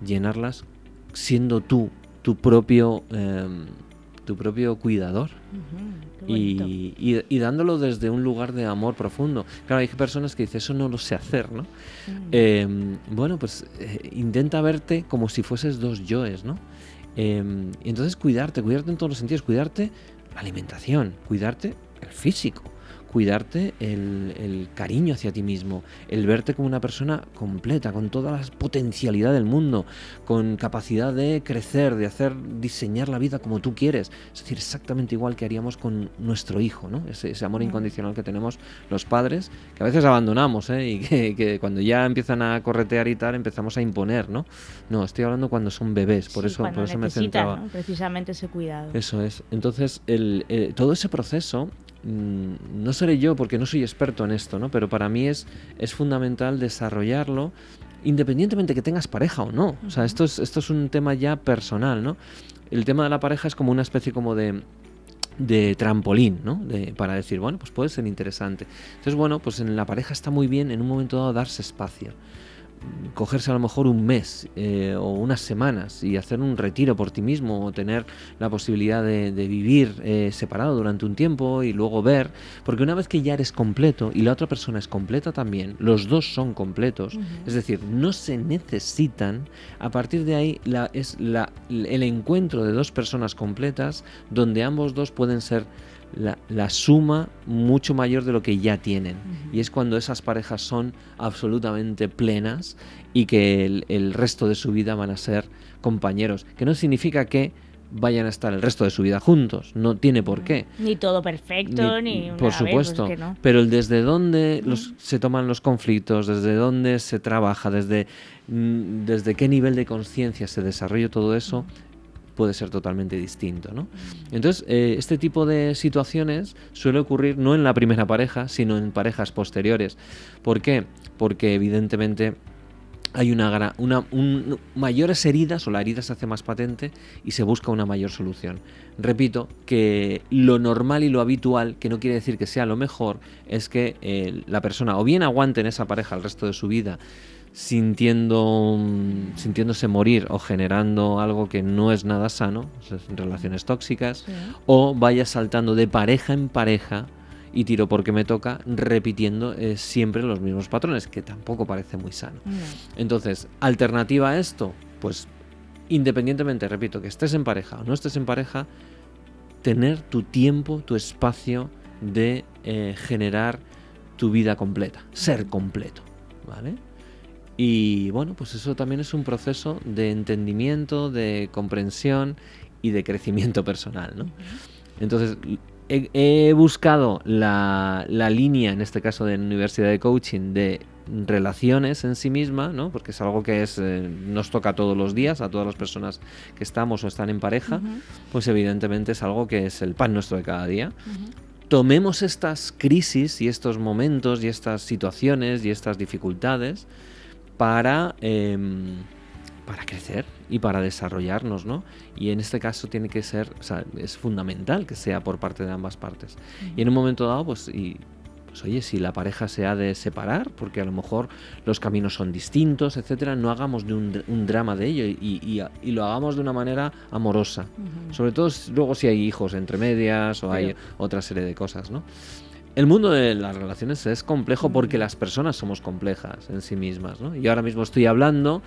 llenarlas siendo tú tu propio... Em, tu propio cuidador y, dándolo desde un lugar de amor profundo. Claro, hay personas que dicen, eso no lo sé hacer, ¿no? Mm. Em, bueno, pues eh, intenta verte como si fueses dos yoes, ¿no? Em, y entonces cuidarte, cuidarte en todos los sentidos, cuidarte la alimentación, cuidarte el físico, cuidarte el, cariño hacia ti mismo, el verte como una persona completa, con toda la potencialidad del mundo, con capacidad de crecer, de hacer, diseñar la vida como tú quieres. Es decir, exactamente igual que haríamos con nuestro hijo, ¿no? Ese, amor incondicional que tenemos los padres, que a veces abandonamos, ¿eh? Y que, cuando ya empiezan a corretear y tal, empezamos a imponer, ¿no? No, estoy hablando cuando son bebés, por eso, por eso me centraba. Precisamente ese cuidado. Eso es. Entonces, el, eh, todo ese proceso no seré yo porque no soy experto en esto, ¿no? Pero para mí es, es fundamental desarrollarlo independientemente que tengas pareja o no. O sea, esto es, esto es un tema ya personal, ¿no? El tema de la pareja es como una especie como de, de trampolín, ¿no? De, para decir, bueno, pues puede ser interesante. Entonces, bueno, pues en la pareja está muy bien en un momento dado darse espacio. Cogerse a lo mejor un mes eh, o unas semanas y hacer un retiro por ti mismo o tener la posibilidad de, vivir eh, separado durante un tiempo y luego ver, porque una vez que ya eres completo y la otra persona es completa también, los dos son completos, es decir, no se necesitan, a partir de ahí la, es la, el encuentro de dos personas completas donde ambos dos pueden ser la, suma mucho mayor de lo que ya tienen. Y es cuando esas parejas son absolutamente plenas y que el, resto de su vida van a ser compañeros. Que no significa que vayan a estar el resto de su vida juntos. No tiene por qué. Ni todo perfecto, ni, por pues supuesto. Pero el desde dónde los, se toman los conflictos, desde dónde se trabaja, desde, mm, desde qué nivel de conciencia se desarrolla todo eso, puede ser totalmente distinto. ¿no? Entonces, eh, este tipo de situaciones suele ocurrir no en la primera pareja, sino en parejas posteriores. ¿Por qué? Porque evidentemente hay una, una mayores heridas o la herida se hace más patente y se busca una mayor solución. Repito que lo normal y lo habitual, que no quiere decir que sea lo mejor, es que eh, la persona o bien aguante en esa pareja el resto de su vida sintiendo, sintiéndose morir o generando algo que no es nada sano, relaciones tóxicas, o vaya saltando de pareja en pareja y tiro porque me toca, repitiendo eh, siempre los mismos patrones, que tampoco parece muy sano. Entonces, alternativa a esto, pues independientemente, repito, que estés en pareja o no estés en pareja, tener tu tiempo, tu espacio de eh, generar tu vida completa, ser completo, ¿vale? Y bueno, pues eso también es un proceso de entendimiento, de comprensión y de crecimiento personal. ¿no? Entonces, he, buscado la, línea, en este caso de la Universidad de Coaching, de relaciones en sí misma, ¿no? porque es algo que es, eh, nos toca todos los días a todas las personas que estamos o están en pareja, pues evidentemente es algo que es el pan nuestro de cada día. Tomemos estas crisis y estos momentos y estas situaciones y estas dificultades para, em, para crecer y para desarrollarnos, ¿no? Y en este caso tiene que ser, o sea, es fundamental que sea por parte de ambas partes. Y en un momento dado, pues, y, pues oye, si la pareja se ha de separar, porque a lo mejor los caminos son distintos, etcétera, no hagamos de un, drama de ello y, y, lo hagamos de una manera amorosa. Sobre todo luego si hay hijos entre medias o hay otra serie de cosas, ¿no? El mundo de las relaciones es complejo porque las personas somos complejas en sí mismas, ¿no? Y ahora mismo estoy hablando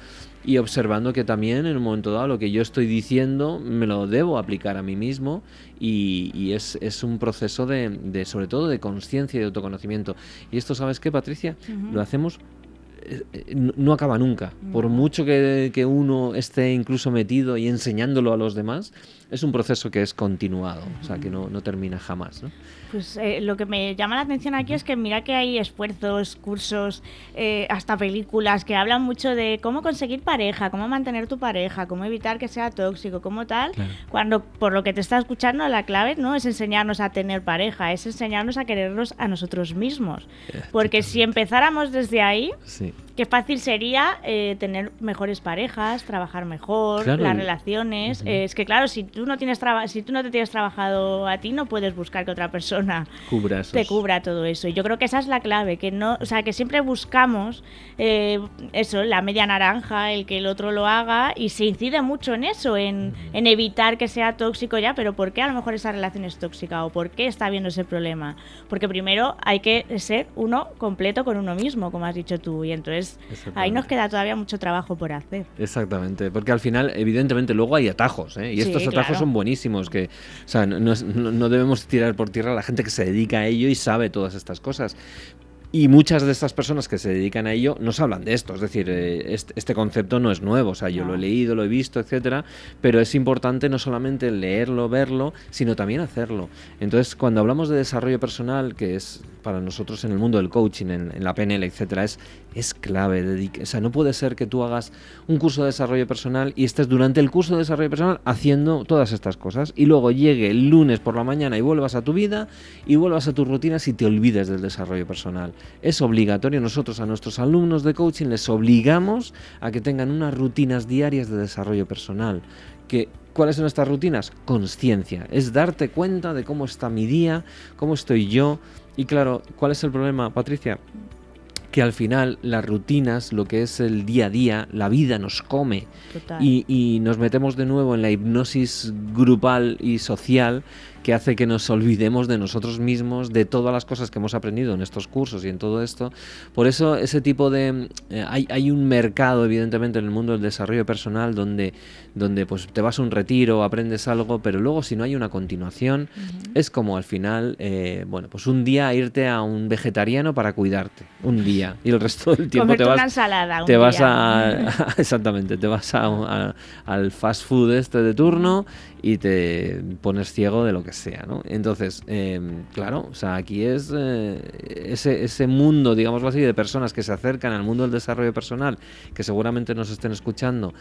y observando que también en un momento dado lo que yo estoy diciendo me lo debo aplicar a mí mismo y, es, un proceso de, sobre todo de conciencia y de autoconocimiento. Y esto, ¿sabes qué, Patricia? Lo hacemos eh, eh, no acaba nunca. Por mucho que, que, uno esté incluso metido y enseñándolo a los demás, es un proceso que es continuado, o sea, que no, no termina jamás. ¿no? Pues eh, lo que me llama la atención aquí es que mira que hay esfuerzos, cursos, hasta películas que hablan mucho de cómo conseguir pareja, cómo mantener tu pareja, cómo evitar que sea tóxico, cómo tal, cuando por lo que te está escuchando la clave no es enseñarnos a tener pareja, es enseñarnos a querernos a nosotros mismos. Porque si empezáramos desde ahí, sí Qué fácil sería eh, tener mejores parejas, trabajar mejor, las relaciones. Eh, es que claro, si tú no tienes si tú no te tienes trabajado a ti, no puedes buscar que otra persona te cubra todo eso. Y yo creo que esa es la clave, que no, o sea, que siempre buscamos eh, eso, la media naranja, el que el otro lo haga, y se incide mucho en eso, en, en evitar que sea tóxico ya, pero ¿por qué a lo mejor esa relación es tóxica o por qué está habiendo ese problema? Porque primero hay que ser uno completo con uno mismo, como has dicho tú, y entonces ahí nos queda todavía mucho trabajo por hacer. Exactamente, porque al final, evidentemente, luego hay atajos, ¿eh? y estos atajos son buenísimos, que o sea, no, no, debemos tirar por tierra a la gente que se dedica a ello y sabe todas estas cosas. Y muchas de estas personas que se dedican a ello nos hablan de esto, es decir, eh, este, concepto no es nuevo, o sea, yo lo he leído, lo he visto, etcétera, pero es importante no solamente leerlo, verlo, sino también hacerlo. Entonces, cuando hablamos de desarrollo personal, que es para nosotros en el mundo del coaching, en, en la PNL, etcétera, es es clave. O sea, no puede ser que tú hagas un curso de desarrollo personal y estés durante el curso de desarrollo personal haciendo todas estas cosas y luego llegue el lunes por la mañana y vuelvas a tu vida y vuelvas a tus rutinas y te olvides del desarrollo personal. Es obligatorio. Nosotros a nuestros alumnos de coaching les obligamos a que tengan unas rutinas diarias de desarrollo personal. Que ¿Cuáles son estas rutinas? Conciencia. Es darte cuenta de cómo está mi día, cómo estoy yo. Y claro, ¿cuál es el problema, Patricia? Que al final las rutinas, lo que es el día a día, la vida nos come y, y, nos metemos de nuevo en la hipnosis grupal y social que hace que nos olvidemos de nosotros mismos, de todas las cosas que hemos aprendido en estos cursos y en todo esto. Por eso ese tipo de... Eh, hay, hay, un mercado, evidentemente, en el mundo del desarrollo personal donde, donde pues, te vas a un retiro, aprendes algo, pero luego si no hay una continuación, es como al final, eh, bueno, pues un día irte a un vegetariano para cuidarte, un día, y el resto del tiempo te vas... Una ensalada, te vas a... exactamente, te vas a, al fast food este de turno y te pones ciego de lo que sea, ¿no? Entonces, em, claro, o sea, aquí es eh, ese, ese mundo, digamos así, de personas que se acercan al mundo del desarrollo personal, que seguramente nos estén escuchando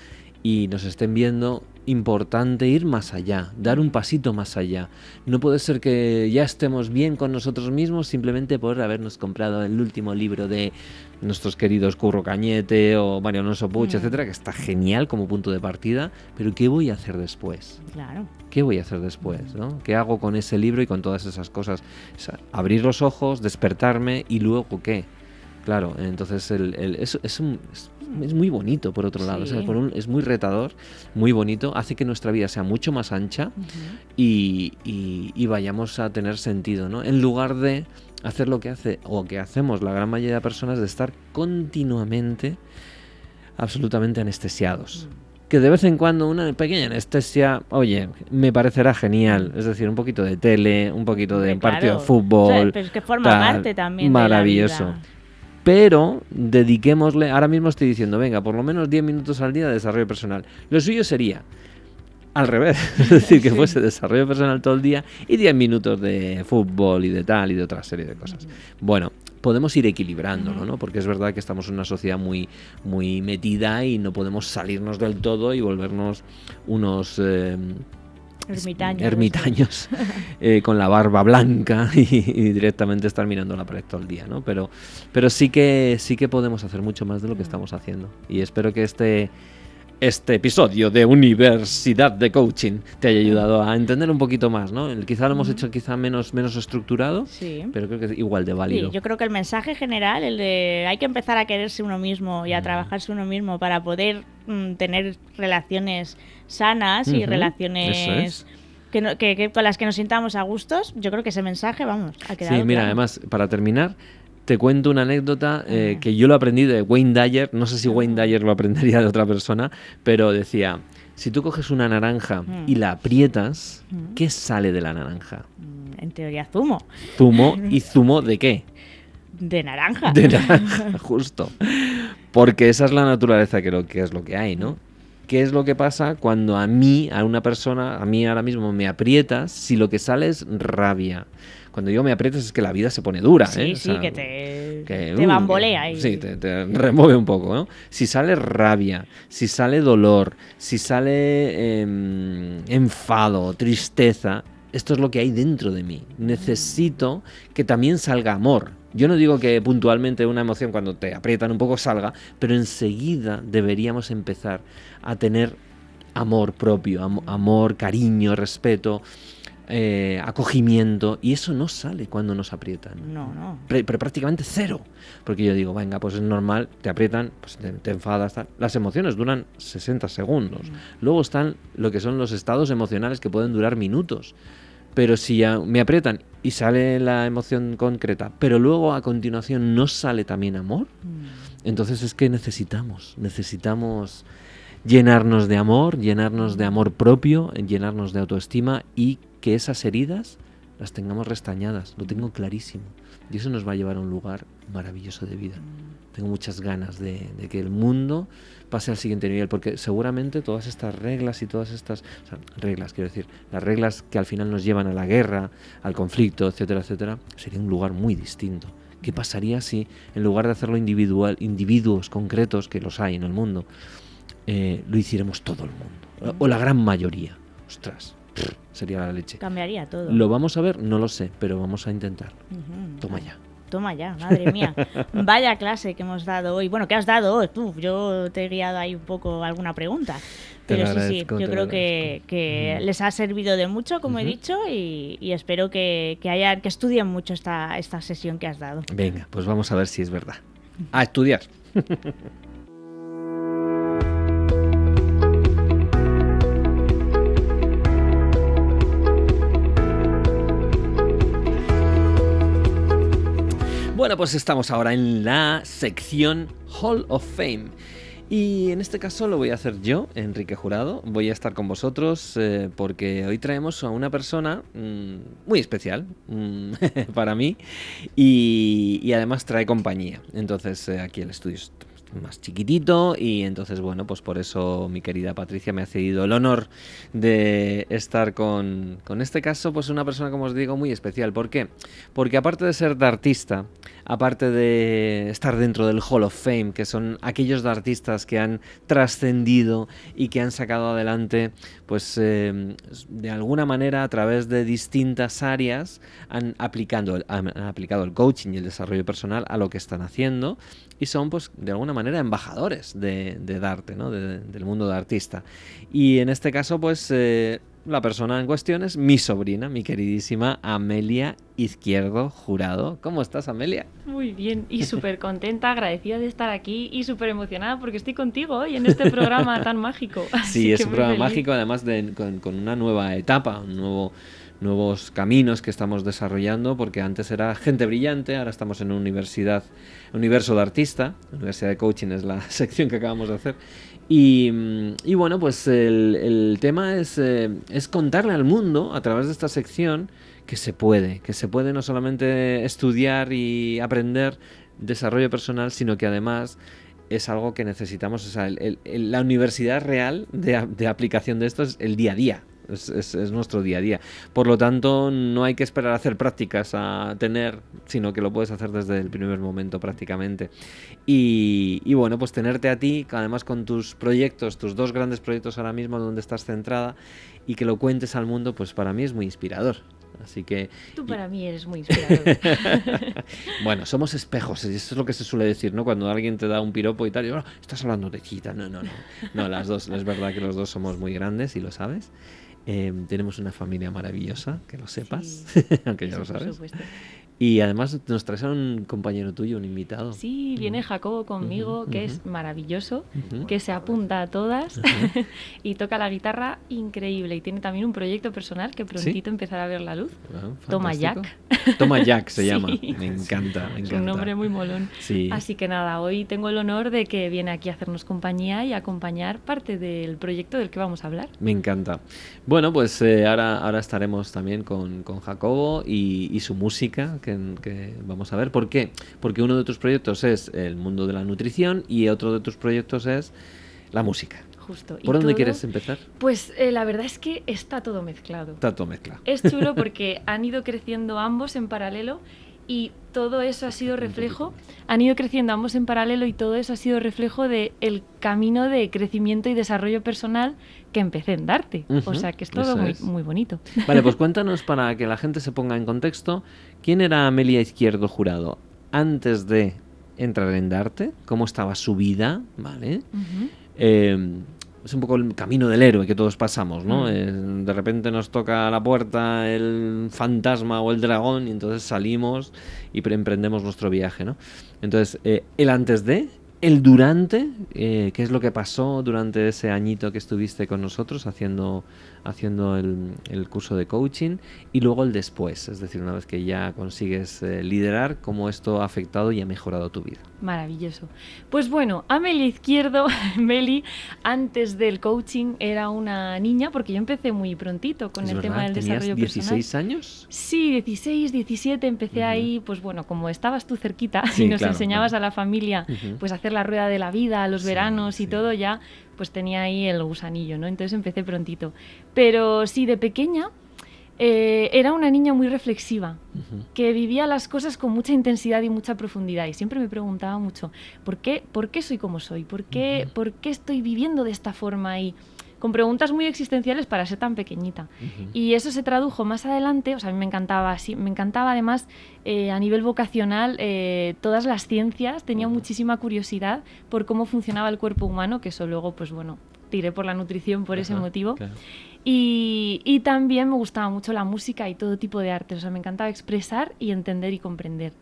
y nos estén viendo, importante ir más allá, dar un pasito más allá. No puede ser que ya estemos bien con nosotros mismos simplemente por habernos comprado el último libro de nuestros queridos Curro Cañete o Mario Alonso Puch, mm. etcétera, que está genial como punto de partida, pero ¿qué voy a hacer después? Claro. ¿Qué voy a hacer después? ¿no? ¿Qué hago con ese libro y con todas esas cosas? abrir los ojos, despertarme y luego qué. Claro, entonces el, es, es, muy bonito por otro lado, es muy retador, muy bonito, hace que nuestra vida sea mucho más ancha y, y, vayamos a tener sentido, ¿no? En lugar de hacer lo que hace o que hacemos la gran mayoría de personas de estar continuamente absolutamente anestesiados. Que de vez en cuando una pequeña anestesia, oye, me parecerá genial. Es decir, un poquito de tele, un poquito de partido de fútbol. pero es que forma parte también. Maravilloso. De la vida pero dediquémosle, ahora mismo estoy diciendo, venga, por lo menos 10 minutos al día de desarrollo personal. Lo suyo sería al revés, es decir, que fuese desarrollo personal todo el día y 10 minutos de fútbol y de tal y de otra serie de cosas. Bueno, podemos ir equilibrándolo, ¿no? Porque es verdad que estamos en una sociedad muy, muy metida y no podemos salirnos del todo y volvernos unos... Eh, ermitaños, eh, con la barba blanca y, directamente estar mirando la pared todo el día, ¿no? Pero, pero sí que sí que podemos hacer mucho más de lo que estamos haciendo. Y espero que este este episodio de Universidad de Coaching te haya ayudado a entender un poquito más, ¿no? Quizá lo hemos hecho quizá menos, menos estructurado, pero creo que es igual de válido. Sí, yo creo que el mensaje general, el de hay que empezar a quererse uno mismo y a trabajarse uno mismo para poder mm, tener relaciones sanas y relaciones... Que, con las que nos sintamos a gustos, yo creo que ese mensaje, vamos, ha quedado. Sí, mira, además, para terminar, te cuento una anécdota eh, que yo lo aprendí de Wayne Dyer, no sé si Wayne Dyer lo aprendería de otra persona, pero decía, si tú coges una naranja mm. y la aprietas, mm. ¿qué sale de la naranja? Mm, en teoría zumo. Zumo y zumo de qué? De naranja. De naranja, justo. Porque esa es la naturaleza que es lo que hay, ¿no? ¿Qué es lo que pasa cuando a mí, a una persona, a mí ahora mismo me aprietas si lo que sale es rabia? Cuando yo me aprietas es que la vida se pone dura, sí, ¿eh? Sí, que te, te uh, bambolea. Y... Sí, te, remueve un poco, ¿no? Si sale rabia, si sale dolor, si sale em, enfado, tristeza, esto es lo que hay dentro de mí. Necesito que también salga amor. Yo no digo que puntualmente una emoción cuando te aprietan un poco salga, pero enseguida deberíamos empezar a tener amor propio, amor, cariño, respeto, eh, acogimiento, y eso no sale cuando nos aprietan. No, no. Pero, prácticamente cero. Porque yo digo, venga, pues es normal, te aprietan, pues te, enfadas. Las emociones duran 60 segundos. Luego están lo que son los estados emocionales que pueden durar minutos. Pero si ya me aprietan y sale la emoción concreta, pero luego a continuación no sale también amor, mm. entonces es que necesitamos, necesitamos llenarnos de amor, llenarnos de amor propio, llenarnos de autoestima y que esas heridas las tengamos restañadas, lo tengo clarísimo. Y eso nos va a llevar a un lugar maravilloso de vida. Tengo muchas ganas de, que el mundo pase al siguiente nivel, porque seguramente todas estas reglas y todas estas reglas, quiero decir, las reglas que al final nos llevan a la guerra, al conflicto, etcétera, etcétera, sería un lugar muy distinto. ¿Qué pasaría si, en lugar de hacerlo individual, individuos concretos, que los hay en el mundo, eh, lo hiciéramos todo el mundo? O la gran mayoría. Ostras, sería la leche. Cambiaría todo. ¿Lo vamos a ver? No lo sé, pero vamos a intentar. Toma ya. Toma ya, madre mía. Vaya clase que hemos dado hoy. Bueno, ¿qué has dado hoy? Tú, yo te he guiado ahí un poco alguna pregunta. Pero sí, sí, yo creo que, les ha servido de mucho, como he dicho, y, espero que, que, que estudien mucho esta, esta sesión que has dado. Venga, pues vamos a ver si es verdad. A estudiar. Pues estamos ahora en la sección Hall of Fame. Y en este caso lo voy a hacer yo, Enrique Jurado. Voy a estar con vosotros eh, porque hoy traemos a una persona mm, muy especial mm, para mí y, además trae compañía. Entonces eh, aquí el estudio más chiquitito y entonces bueno pues por eso mi querida Patricia me ha cedido el honor de estar con, con este caso pues una persona como os digo muy especial ¿por qué? porque aparte de ser de artista aparte de estar dentro del Hall of Fame que son aquellos de artistas que han trascendido y que han sacado adelante pues eh, de alguna manera a través de distintas áreas han, aplicando, han aplicado el coaching y el desarrollo personal a lo que están haciendo y son pues de alguna manera embajadores de, de arte, ¿no? del mundo de artista. Y en este caso pues eh, la persona en cuestión es mi sobrina, mi queridísima Amelia Izquierdo Jurado. ¿Cómo estás, Amelia? Muy bien y súper contenta, agradecida de estar aquí y súper emocionada porque estoy contigo hoy en este programa tan mágico. sí, es un programa mágico, además de, con, con, una nueva etapa, un nuevo nuevos caminos que estamos desarrollando, porque antes era gente brillante, ahora estamos en una universidad, universo de artista, Universidad de Coaching es la sección que acabamos de hacer. Y, mm, bueno, pues el, tema es, eh, es contarle al mundo a través de esta sección que se puede, que se puede no solamente estudiar y aprender desarrollo personal, sino que además es algo que necesitamos. O sea, la universidad real de, de, aplicación de esto es el día a día. Es, nuestro día a día. Por lo tanto, no hay que esperar a hacer prácticas, a tener, sino que lo puedes hacer desde el primer momento prácticamente. Y, bueno, pues tenerte a ti, además con tus proyectos, tus dos grandes proyectos ahora mismo donde estás centrada y que lo cuentes al mundo, pues para mí es muy inspirador. Así que. Tú para mí eres muy inspirador. bueno, somos espejos, y eso es lo que se suele decir, ¿no? Cuando alguien te da un piropo y tal, y oh, estás hablando de chita. No, no, no. No, las dos, es verdad que los dos somos muy grandes y lo sabes. Em, tenemos una familia maravillosa, que lo sepas, aunque ya lo sabes. Y además nos traes a un compañero tuyo, un invitado. Sí, viene Jacobo conmigo, que es maravilloso, que se apunta a todas y toca la guitarra increíble. Y tiene también un proyecto personal que prontito empezará a ver la luz. Toma Jack. Toma Jack se llama. Me encanta, me encanta. Es un nombre muy molón. Así que nada, hoy tengo el honor de que viene aquí a hacernos compañía y acompañar parte del proyecto del que vamos a hablar. Me encanta. Bueno, pues eh, ahora, ahora estaremos también con, con Jacobo y, y su música, que que, vamos a ver. ¿Por qué? Porque uno de tus proyectos es el mundo de la nutrición y otro de tus proyectos es la música. Justo. ¿Por dónde quieres empezar? Pues eh, la verdad es que está todo mezclado. Está todo mezclado. Es chulo porque han ido creciendo ambos en paralelo y todo eso ha sido reflejo, han ido creciendo ambos en paralelo y todo eso ha sido reflejo del el camino de crecimiento y desarrollo personal que empecé en darte. o sea que es todo muy, muy, bonito. Vale, pues cuéntanos para que la gente se ponga en contexto, ¿quién era Amelia Izquierdo Jurado antes de entrar en Darte? ¿Cómo estaba su vida? ¿Vale? Es un poco el camino del héroe que todos pasamos, ¿no? Mm. Eh, de repente nos toca a la puerta el fantasma o el dragón y entonces salimos y emprendemos nuestro viaje, ¿no? Entonces, eh, el antes de, el durante, eh, qué es lo que pasó durante ese añito que estuviste con nosotros haciendo haciendo el, curso de coaching y luego el después, es decir, una vez que ya consigues eh, liderar, cómo esto ha afectado y ha mejorado tu vida. Maravilloso. Pues bueno, Amelia Izquierdo, Meli, antes del coaching era una niña, porque yo empecé muy prontito con el tema del desarrollo 16 años? Sí, 16, 17, empecé ahí, pues bueno, como estabas tú cerquita y nos enseñabas a la familia pues hacer la rueda de la vida, los veranos y todo, ya pues tenía ahí el gusanillo, ¿no? Entonces empecé prontito. Pero sí, de pequeña eh, era una niña muy reflexiva, que vivía las cosas con mucha intensidad y mucha profundidad. Y siempre me preguntaba mucho, ¿por qué, por qué soy como soy? ¿Por qué, ¿Por qué estoy viviendo de esta forma? Y con preguntas muy existenciales para ser tan pequeñita. Y eso se tradujo más adelante, o sea, a mí me encantaba, sí, me encantaba además eh, a nivel vocacional eh, todas las ciencias, tenía muchísima curiosidad por cómo funcionaba el cuerpo humano, que eso luego, pues bueno, tiré por la nutrición por ese motivo. Y, y, también me gustaba mucho la música y todo tipo de arte, o sea, me encantaba expresar y entender y comprender.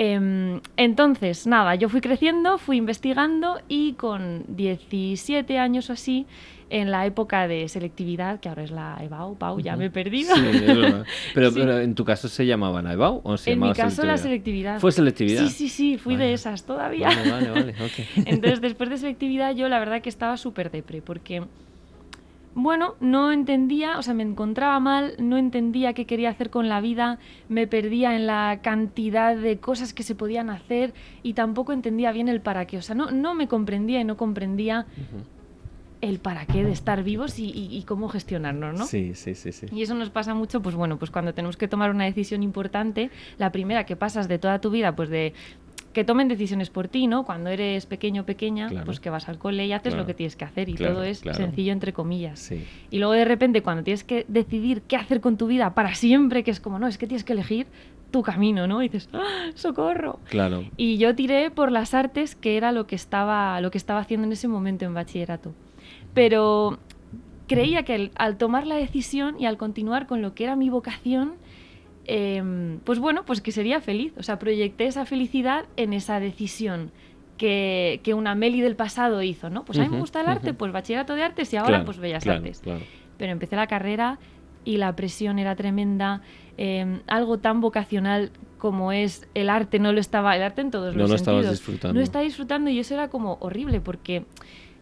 Em, entonces, nada, yo fui creciendo, fui investigando y con 17 años o así, en la época de selectividad, que ahora es la EBAU, Pau, ya me he perdido. Sí, pero, pero, en tu caso se llamaban EBAU o se En mi caso la selectividad. ¿Fue selectividad? Sí, sí, sí, fui de esas todavía. Vale, vale, vale. Entonces, después de selectividad, yo la verdad que estaba súper depre, porque bueno, no entendía, o sea, me encontraba mal, no entendía qué quería hacer con la vida, me perdía en la cantidad de cosas que se podían hacer y tampoco entendía bien el para qué. O sea, no, no me comprendía y no comprendía el para qué de estar vivos y, y, cómo gestionarnos, ¿no? Sí, sí, sí, sí. Y eso nos pasa mucho, pues bueno, pues cuando tenemos que tomar una decisión importante, la primera que pasas de toda tu vida, pues de que tomen decisiones por ti, ¿no? Cuando eres pequeño o pequeña, pues que vas al cole y haces lo que tienes que hacer y todo es sencillo entre comillas. Y luego de repente cuando tienes que decidir qué hacer con tu vida para siempre, que es como, no, es que tienes que elegir tu camino, ¿no? Y dices, ¡Ah, socorro. Claro. Y yo tiré por las artes, que era lo que estaba lo que estaba haciendo en ese momento en bachillerato. Pero creía que al tomar la decisión y al continuar con lo que era mi vocación, Em, pues bueno, pues que sería feliz. O sea, proyecté esa felicidad en esa decisión que, que una Meli del pasado hizo, ¿no? Pues a mí me gusta el arte, pues bachillerato de artes y ahora pues bellas artes. Pero empecé la carrera y la presión era tremenda. Em, algo tan vocacional como es el arte, no lo estaba, el arte en todos los sentidos. No disfrutando. No estaba disfrutando y eso era como horrible porque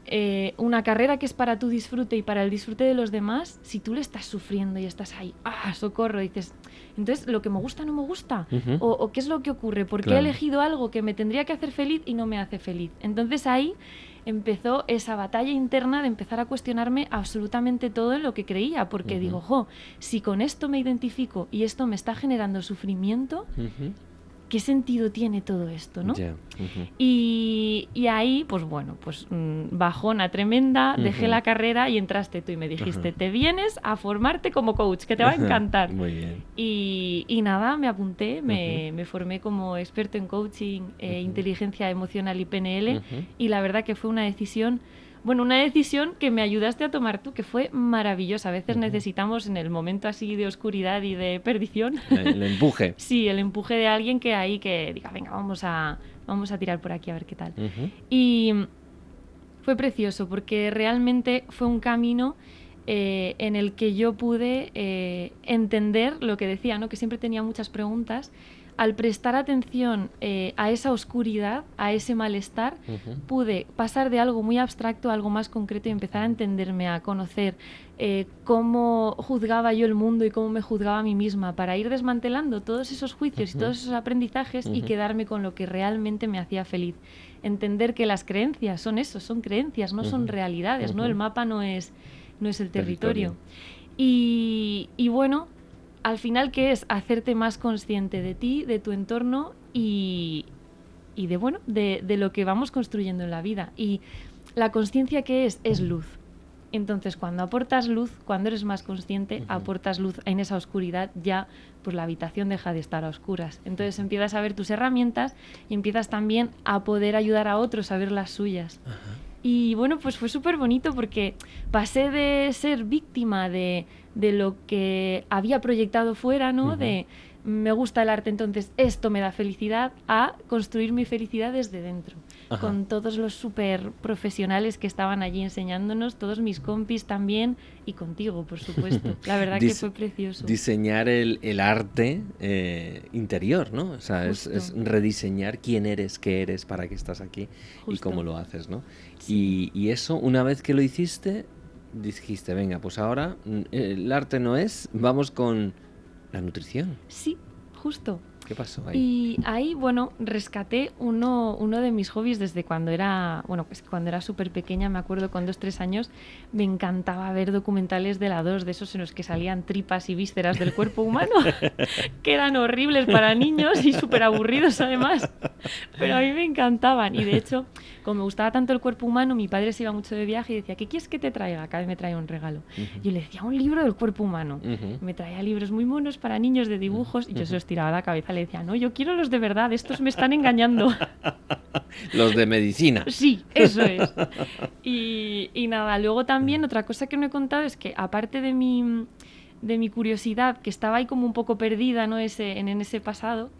eh, una carrera que es para tu disfrute y para el disfrute de los demás, si tú le estás sufriendo y estás ahí, ah, socorro, dices, entonces lo que me gusta no me gusta, o, qué es lo que ocurre, porque he elegido algo que me tendría que hacer feliz y no me hace feliz. Entonces ahí empezó esa batalla interna de empezar a cuestionarme absolutamente todo en lo que creía, porque digo, jo, si con esto me identifico y esto me está generando sufrimiento, ¿qué sentido tiene todo esto, no? y, ahí, pues bueno, pues mm, bajona tremenda, dejé la carrera y entraste tú y me dijiste, te vienes a formarte como coach, que te va a encantar. Muy bien. Y, nada, me apunté, me, formé como experto en coaching, e inteligencia emocional y PNL, y la verdad que fue una decisión bueno, una decisión que me ayudaste a tomar tú, que fue maravillosa. A veces necesitamos en el momento así de oscuridad y de perdición. El, empuje. sí, el empuje de alguien que ahí que diga, venga, vamos a, vamos a tirar por aquí a ver qué tal. Y fue precioso porque realmente fue un camino eh, en el que yo pude eh, entender lo que decía, ¿no? que siempre tenía muchas preguntas al prestar atención eh, a esa oscuridad, a ese malestar, pude pasar de algo muy abstracto a algo más concreto y empezar a entenderme, a conocer eh, cómo juzgaba yo el mundo y cómo me juzgaba a mí misma, para ir desmantelando todos esos juicios y todos esos aprendizajes y quedarme con lo que realmente me hacía feliz. Entender que las creencias son eso, son creencias, no son realidades, ¿no? El mapa no es, no es el territorio. Y, y bueno, al final, ¿qué es? Hacerte más consciente de ti, de tu entorno y, de, bueno, de, lo que vamos construyendo en la vida. Y la conciencia que es, es luz. Entonces, cuando aportas luz, cuando eres más consciente, aportas luz en esa oscuridad, ya pues la habitación deja de estar a oscuras. Entonces empiezas a ver tus herramientas y empiezas también a poder ayudar a otros a ver las suyas. Y bueno, pues fue súper bonito porque pasé de ser víctima de, de lo que había proyectado fuera, ¿no? De me gusta el arte, entonces esto me da felicidad, a construir mi felicidad desde dentro. Con todos los súper profesionales que estaban allí enseñándonos, todos mis compis también, y contigo, por supuesto. La verdad que fue precioso. Diseñar el, el arte eh, interior, ¿no? O sea, es, rediseñar quién eres, qué eres, para qué estás aquí y cómo lo haces, ¿no? Y, y eso, una vez que lo hiciste, dijiste, venga, pues ahora mm, el arte no es, vamos con la nutrición. Sí, justo. ¿Qué pasó ahí? Y ahí, bueno, rescaté uno, uno de mis hobbies desde cuando era, bueno, pues cuando era súper pequeña, me acuerdo con dos, tres años, me encantaba ver documentales de la 2, de esos en los que salían tripas y vísceras del cuerpo humano, que eran horribles para niños y súper aburridos además, pero a mí me encantaban. Y de hecho, como me gustaba tanto el cuerpo humano, mi padre se iba mucho de viaje y decía, ¿qué quieres que te traiga? Cada vez me traía un regalo. Yo le decía, un libro del cuerpo humano. Me traía libros muy monos para niños de dibujos y yo se los tiraba a la cabeza le decía, no, yo quiero los de verdad, estos me están engañando. los de medicina. Sí, eso es. Y, nada, luego también otra cosa que no he contado es que aparte de mi, de mi curiosidad, que estaba ahí como un poco perdida ¿no? ese, en, ese pasado,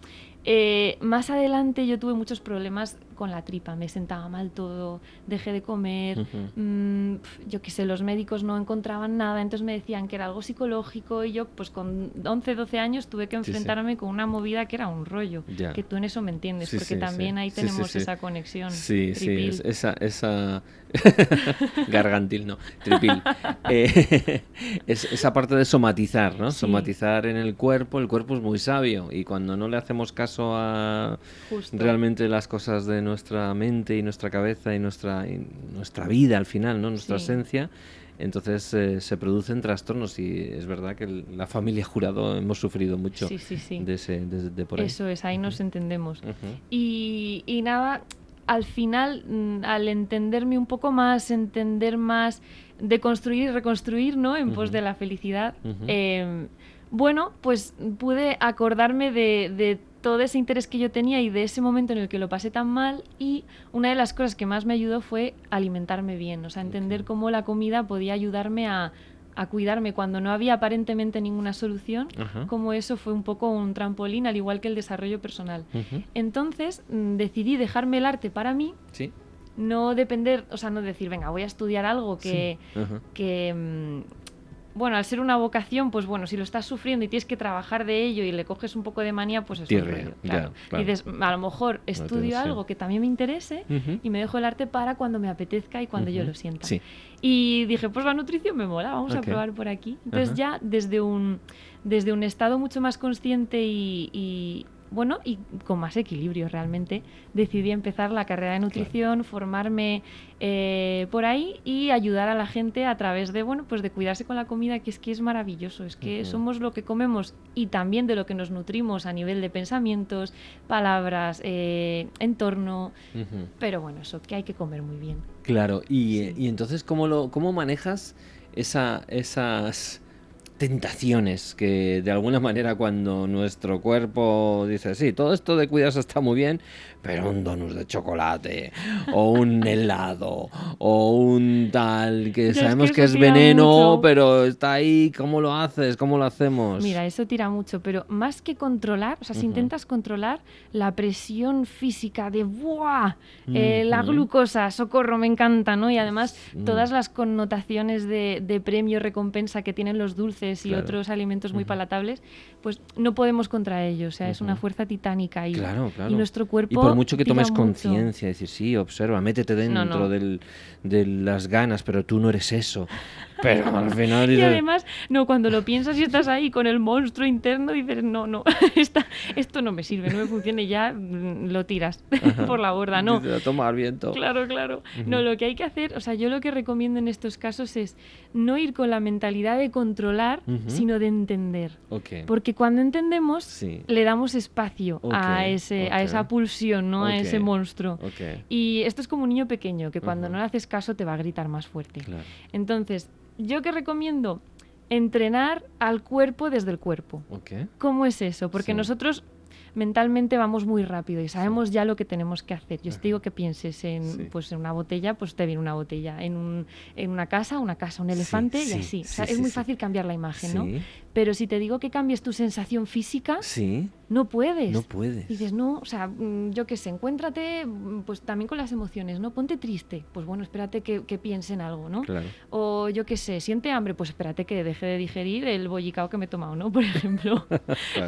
Eh, más adelante yo tuve muchos problemas con la tripa, me sentaba mal todo, dejé de comer, mm, yo qué sé, los médicos no encontraban nada, entonces me decían que era algo psicológico y yo pues con 11, 12 años tuve que enfrentarme con una movida que era un rollo, que tú en eso me entiendes, porque también ahí tenemos esa conexión. Sí, sí, esa, esa... gargantil, no, tripil. Eh, esa parte de somatizar, ¿no? Somatizar en el cuerpo, el cuerpo es muy sabio y cuando no le hacemos caso a realmente las cosas de nuestra mente y nuestra cabeza y nuestra, nuestra vida al final, ¿no? Nuestra esencia. Entonces eh, se producen trastornos y es verdad que la familia jurado hemos sufrido mucho de, ese, de, por ahí. Eso es, ahí nos entendemos. y, y, nada, al final, mm, al entenderme un poco más, entender más, de construir y reconstruir, ¿no? En pos de la felicidad, em, bueno, pues pude acordarme de, de todo ese interés que yo tenía y de ese momento en el que lo pasé tan mal y una de las cosas que más me ayudó fue alimentarme bien, o sea, entender cómo la comida podía ayudarme a, cuidarme cuando no había aparentemente ninguna solución, como eso fue un poco un trampolín, al igual que el desarrollo personal. Entonces mm, decidí dejarme el arte para mí. No depender, o sea, no decir, venga, voy a estudiar algo que, que, mm, bueno, al ser una vocación, pues bueno, si lo estás sufriendo y tienes que trabajar de ello y le coges un poco de manía, pues es un claro. Y dices, a lo mejor estudio algo que también me interese y me dejo el arte para cuando me apetezca y cuando yo lo sienta. Y dije, pues la nutrición me mola, vamos a probar por aquí. Entonces ya desde un, desde un estado mucho más consciente y bueno, y con más equilibrio realmente, decidí empezar la carrera de nutrición, formarme eh, por ahí y ayudar a la gente a través de, bueno, pues de cuidarse con la comida, que es que es maravilloso, es que somos lo que comemos y también de lo que nos nutrimos a nivel de pensamientos, palabras, eh, entorno, pero bueno, eso, que hay que comer muy bien. Claro, y, y entonces, ¿cómo, lo, cómo manejas esa, esas tentaciones que de alguna manera cuando nuestro cuerpo dice, sí, todo esto de cuidarse está muy bien, pero un donus de chocolate o un helado o un tal que sabemos que, es veneno, pero está ahí, ¿cómo lo haces? ¿Cómo lo hacemos? Mira, eso tira mucho, pero más que controlar, o sea, si intentas controlar la presión física de ¡buah! Eh, la glucosa, socorro, me encanta, ¿no? Y además todas las connotaciones de, de premio, recompensa que tienen los dulces y otros alimentos muy palatables, pues no podemos contra ellos. O sea, es una fuerza titánica y, y nuestro cuerpo. Y por mucho que tomes conciencia, decir, sí, observa, métete dentro de las ganas, pero tú no eres eso. Pero al final. y además, no, cuando lo piensas y estás ahí con el monstruo interno, dices, no, no, esto no me sirve, no me funciona y ya mm, lo tiras por la borda, ¿no? Tomar viento. Claro, claro. No, lo que hay que hacer, o sea, yo lo que recomiendo en estos casos es no ir con la mentalidad de controlar, sino de entender. Porque cuando entendemos, le damos espacio a, ese, a esa pulsión, ¿no? A ese monstruo. Y esto es como un niño pequeño, que cuando no le haces caso te va a gritar más fuerte. Entonces, yo que recomiendo entrenar al cuerpo desde el cuerpo. ¿Cómo es eso? Porque nosotros mentalmente vamos muy rápido y sabemos ya lo que tenemos que hacer. Yo te digo que pienses en, pues, en una botella, pues te viene una botella. En, un, en una casa, una casa, un elefante y así. es muy fácil cambiar la imagen, ¿no? Pero si te digo que cambies tu sensación física, no puedes. No puedes. dices, no, o sea, mm, yo qué sé, encuéntrate mm, pues también con las emociones, ¿no? Ponte triste, pues bueno, espérate que, que piense en algo, ¿no? O yo qué sé, siente hambre, pues espérate que deje de digerir el bollicao que me he tomado, ¿no? Por ejemplo.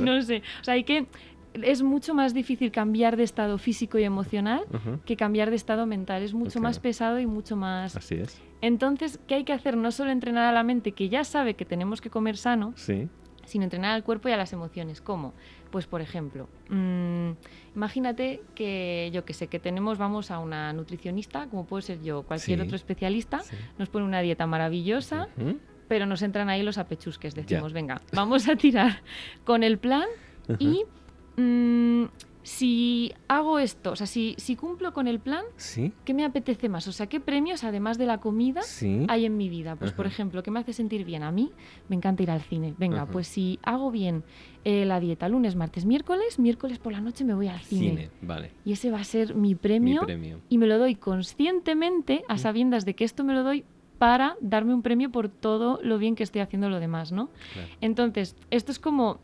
No sé. O sea, hay que es mucho más difícil cambiar de estado físico y emocional que cambiar de estado mental. Es mucho más pesado y mucho más... Así es. Entonces, ¿qué hay que hacer? No solo entrenar a la mente, que ya sabe que tenemos que comer sano, sino entrenar al cuerpo y a las emociones. ¿Cómo? Pues, por ejemplo, mm, imagínate que, yo que sé, que tenemos, vamos a una nutricionista, como puede ser yo, cualquier otro especialista, nos pone una dieta maravillosa, pero nos entran ahí los apechusques. Decimos, venga, vamos a tirar con el plan y Mm, si hago esto, o sea, si, si cumplo con el plan, ¿qué me apetece más? O sea, ¿qué premios, además de la comida, hay en mi vida? Pues, por ejemplo, ¿qué me hace sentir bien? A mí me encanta ir al cine. Venga, pues si hago bien eh, la dieta lunes, martes, miércoles, miércoles por la noche me voy al cine. vale. Y ese va a ser mi premio, Y me lo doy conscientemente, a sabiendas de que esto me lo doy para darme un premio por todo lo bien que estoy haciendo lo demás, ¿no? Entonces, esto es como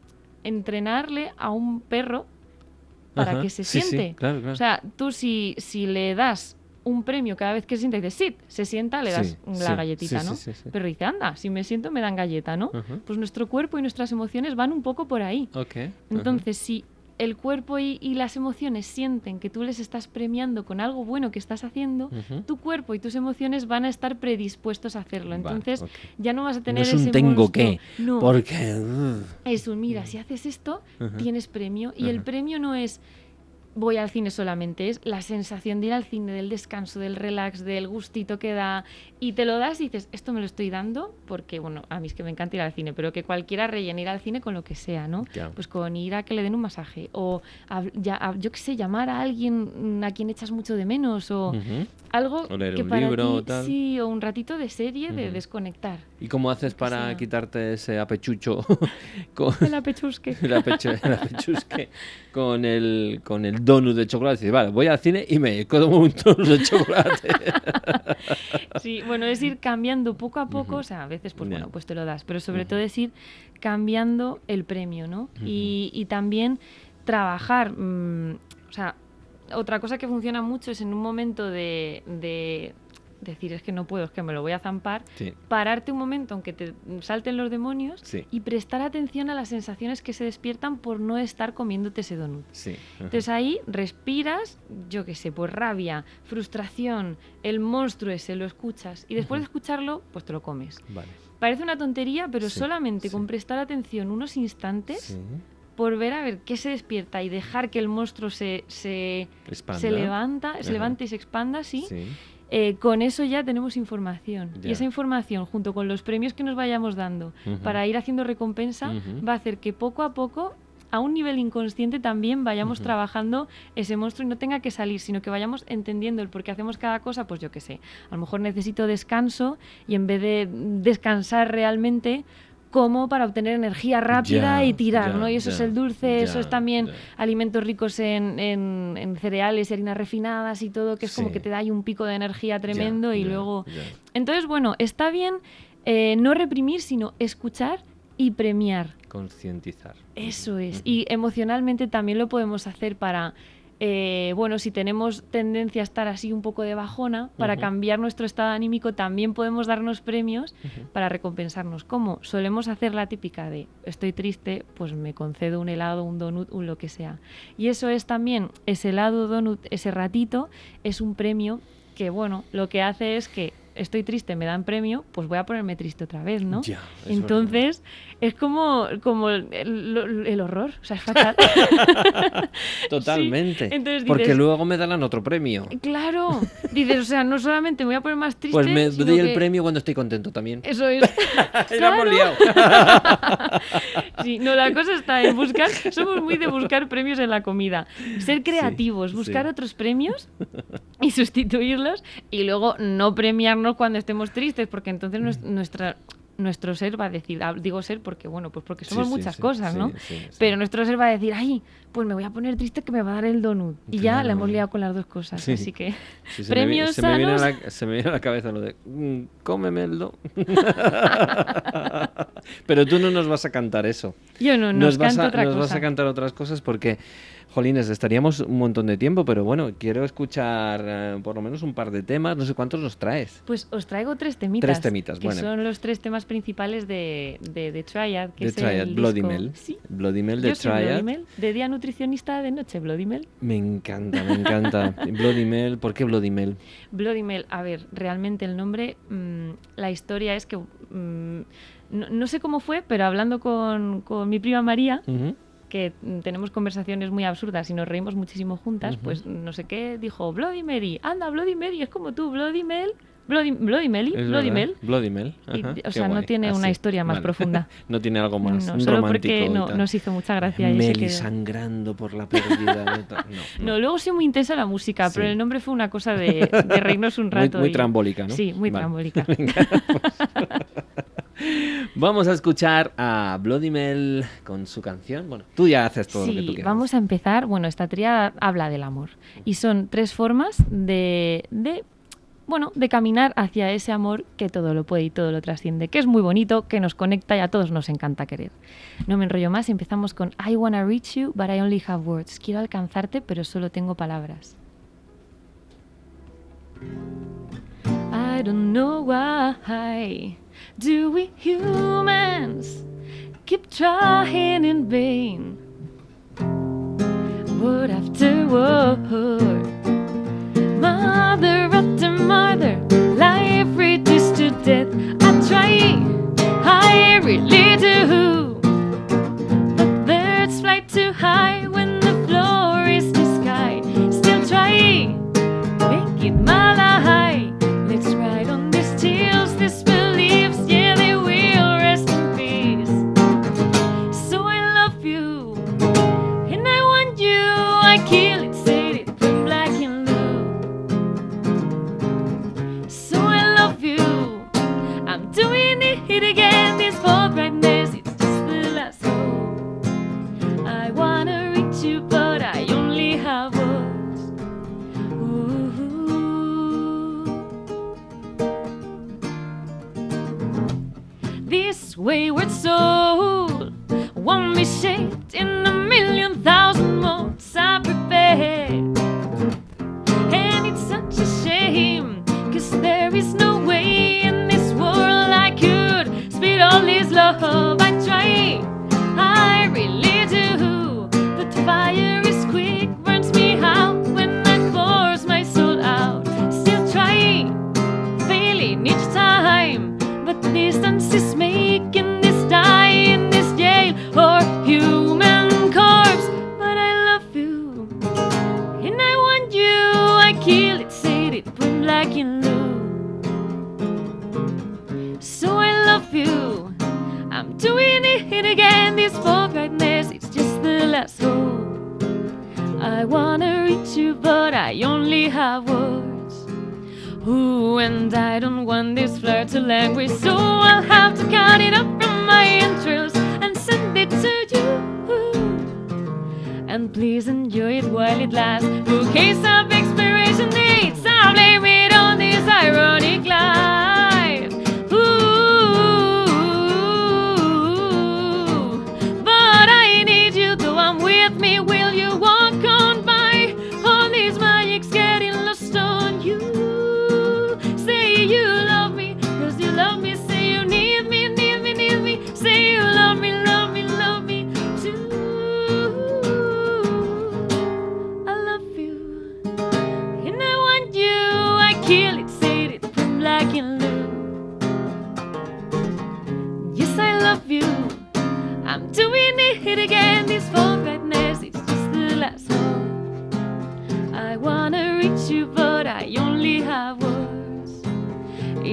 entrenarle a un perro para que se siente. O sea, tú si, si le das un premio cada vez que se sienta y dices, sí, se sienta, le das la galletita, ¿no? Pero dice, anda, si me siento me dan galleta, ¿no? Pues nuestro cuerpo y nuestras emociones van un poco por ahí. Entonces, si el cuerpo y, las emociones sienten que tú les estás premiando con algo bueno que estás haciendo, tu cuerpo y tus emociones van a estar predispuestos a hacerlo. Entonces ya no vas a tener no es un tengo que, no. porque es un mira, si haces esto tienes premio. Y el premio no es voy al cine solamente, es la sensación de ir al cine, del descanso, del relax, del gustito que da, y te lo das y dices, esto me lo estoy dando porque, bueno, a mí es que me encanta ir al cine, pero que cualquiera rellene ir al cine con lo que sea, ¿no? Pues con ir a que le den un masaje, o ya, yo qué sé, llamar a alguien a quien echas mucho de menos, o algo que para ti, sí, o un ratito de serie, de desconectar. ¿Y cómo haces para quitarte ese apechucho? con... El apechusque. el, apechusque con el, con el donut de chocolate. Dices, vale, voy al cine y me como un donut de chocolate. sí, bueno, es ir cambiando poco a poco, o sea, a veces pues bueno, pues te lo das, pero sobre todo es ir cambiando el premio, ¿no? y, también trabajar, mm, o sea, otra cosa que funciona mucho es en un momento de decir es que no puedo, es que me lo voy a zampar, pararte un momento aunque te salten los demonios y prestar atención a las sensaciones que se despiertan por no estar comiéndote ese donut. Entonces ahí respiras, yo qué sé, pues rabia, frustración, el monstruo ese, lo escuchas y después de escucharlo, pues te lo comes. Parece una tontería, pero solamente con prestar atención unos instantes por ver a ver qué se despierta y dejar que el monstruo se, se, se levanta, se levante y se expanda, sí. Eh, con eso ya tenemos información. Y esa información, junto con los premios que nos vayamos dando para ir haciendo recompensa, va a hacer que poco a poco a un nivel inconsciente también vayamos trabajando ese monstruo y no tenga que salir, sino que vayamos entendiendo el por qué hacemos cada cosa, pues yo qué sé, a lo mejor necesito descanso y en vez de descansar realmente, como para obtener energía rápida y tirar, ¿no? Y eso es el dulce, eso es también alimentos ricos en, en, cereales y harinas refinadas y todo, que es como que te da ahí un pico de energía tremendo y luego... Entonces, bueno, está bien eh, no reprimir, sino escuchar y premiar. Concientizar. Eso es. Y emocionalmente también lo podemos hacer para eh, bueno, si tenemos tendencia a estar así un poco de bajona, para cambiar nuestro estado anímico también podemos darnos premios para recompensarnos. ¿Cómo? Solemos hacer la típica de estoy triste, pues me concedo un helado, un donut, un lo que sea. Y eso es también, ese helado, donut, ese ratito, es un premio que, bueno, lo que hace es que estoy triste, me dan premio, pues voy a ponerme triste otra vez, ¿no? Entonces, es como, como el, horror, o sea, es fatal. Totalmente. Porque luego me dan otro premio. Claro. Dices, o sea, no solamente me voy a poner más triste. Pues me doy el premio cuando estoy contento también. Eso es. claro. sí, no, la cosa está en buscar, somos muy de buscar premios en la comida. Ser creativos, buscar otros premios y sustituirlos y luego no premiarnos cuando estemos tristes, porque entonces nuestra nuestro ser va a decir, digo ser porque, bueno, pues porque somos muchas cosas, ¿no? Pero nuestro ser va a decir, ay, pues me voy a poner triste que me va a dar el donut. Y ya le hemos liado con las dos cosas. Así que, premios se me, viene la, se me viene a la cabeza lo de, mm, cómeme el Pero tú no nos vas a cantar eso. Yo no, nos, vas a, nos vas a cantar otras cosas porque Jolines, estaríamos un montón de tiempo, pero bueno, quiero escuchar eh, por lo menos un par de temas. No sé cuántos nos traes. Pues os traigo tres temitas. Tres temitas, que son los tres temas principales de, de, Triad. Que es Triad, el Bloody Mel. ¿Sí? Bloody Mel de Yo Triad. Bloody Mel, de día nutricionista, de noche Bloody Mel. Me encanta, me encanta. Bloody Mel, ¿por qué Bloody Mel? Bloody Mel, a ver, realmente el nombre, mm, la historia es que. Mm, no, sé cómo fue, pero hablando con, con mi prima María que tenemos conversaciones muy absurdas y nos reímos muchísimo juntas, pues no sé qué, dijo Bloody Mary, anda, Bloody Mary, es como tú, Bloody Mel. Bloody, Bloody Mel, Bloody Mel. Bloody Mel. o sea, no tiene una historia más profunda. no tiene algo más no, solo porque no, nos hizo mucha gracia. Mel sangrando por la pérdida. no, luego sí muy intensa la música, pero el nombre fue una cosa de, de reírnos un rato. Muy, trambólica, ¿no? Sí, muy trambólica. Vamos a escuchar a Bloody Mel con su canción. Bueno, tú ya haces todo lo que tú quieras. Vamos a empezar. Bueno, esta tría habla del amor. Y son tres formas de, bueno, de caminar hacia ese amor que todo lo puede y todo lo trasciende, que es muy bonito, que nos conecta y a todos nos encanta querer. No me enrollo más, empezamos con I wanna reach you, but I only have words. Quiero alcanzarte, pero solo tengo palabras. I don't know why do we humans keep trying in vain. Word after word, mother after mother, life reduced to death. I try, I really do. Wayward soul won't be shaped in a million thousand molds I prepared. It again. This forthrightness, it's just the last hope. I wanna reach you, but I only have words. Ooh, and I don't want this flirt to languish, so I'll have to cut it up from my entrails and send it to you. And please enjoy it while it lasts. Case of expiration dates, I'll blame it on this ironic life.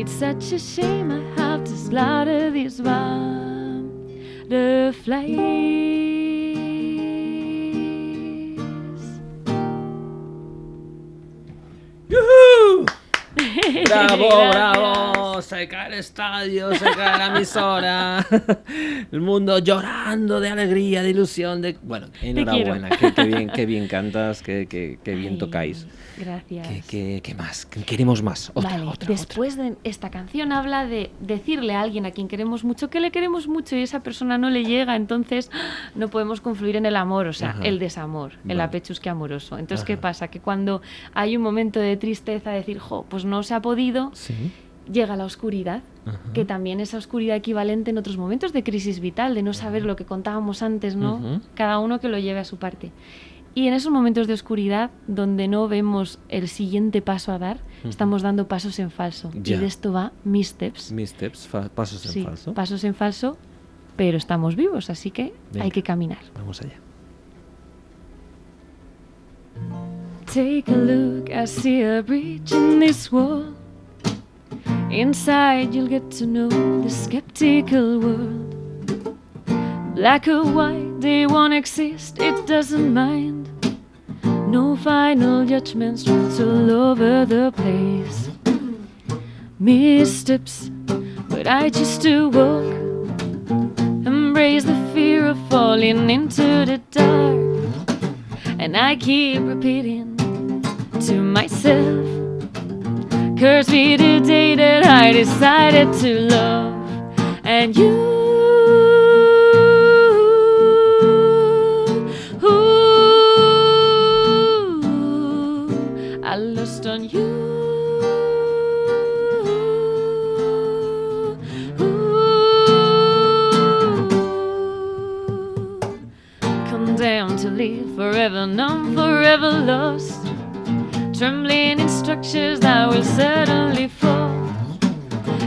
It's such a shame I have to slaughter these butterflies. ¡Bravo, bravo! Se cae el estadio, se cae la emisora. El mundo llorando de alegría, de ilusión. De... Bueno, enhorabuena. Qué, qué bien, qué bien cantas, qué, qué- qué bien Ay, tocáis. Gracias. ¿Qué, qué- qué más? Queremos más. Otra, vale, otra, después de esta canción habla de decirle a alguien a quien queremos mucho que le queremos mucho y esa persona no le llega, entonces no podemos confluir en el amor, o sea, Ajá. el desamor, el Vale. apechusque amoroso. Entonces, ¿qué Ajá. pasa? Que cuando hay un momento de tristeza, decir, jo, pues no se ha podido. Sí. llega la oscuridad, Ajá. que también esa oscuridad equivalente en otros momentos de crisis vital, de no saber lo que contábamos antes, ¿no? Ujú. Cada uno que lo lleve a su parte. Y en esos momentos de oscuridad, donde no vemos el siguiente paso a dar, estamos dando pasos en falso. Y de esto va Missteps. Missteps, pasos en Sí, falso. pasos en falso, pero estamos vivos, así que Venga. hay que caminar. Vamos allá. Take a look, I see a breach in this wall. Inside, you'll get to know the skeptical world. Black or white, they won't exist, it doesn't mind. No final judgments, truths all over the place. Missteps, but I choose to walk. Embrace the fear of falling into the dark. And I keep repeating to myself, Curse me the day that I decided to love. And you, I lost on you. Condemned to live forever numb, forever lost. Trembling in structures that will certainly fall.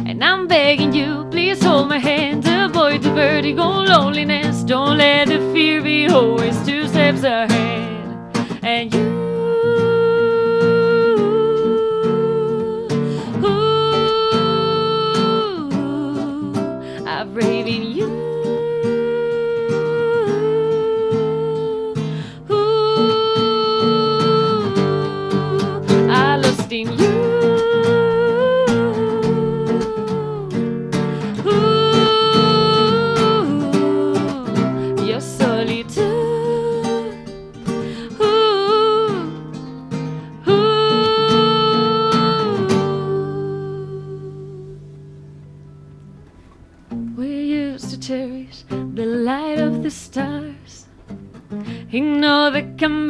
And I'm begging you, please hold my hand, to avoid the vertigo, loneliness. Don't let the fear be always two steps ahead. And you,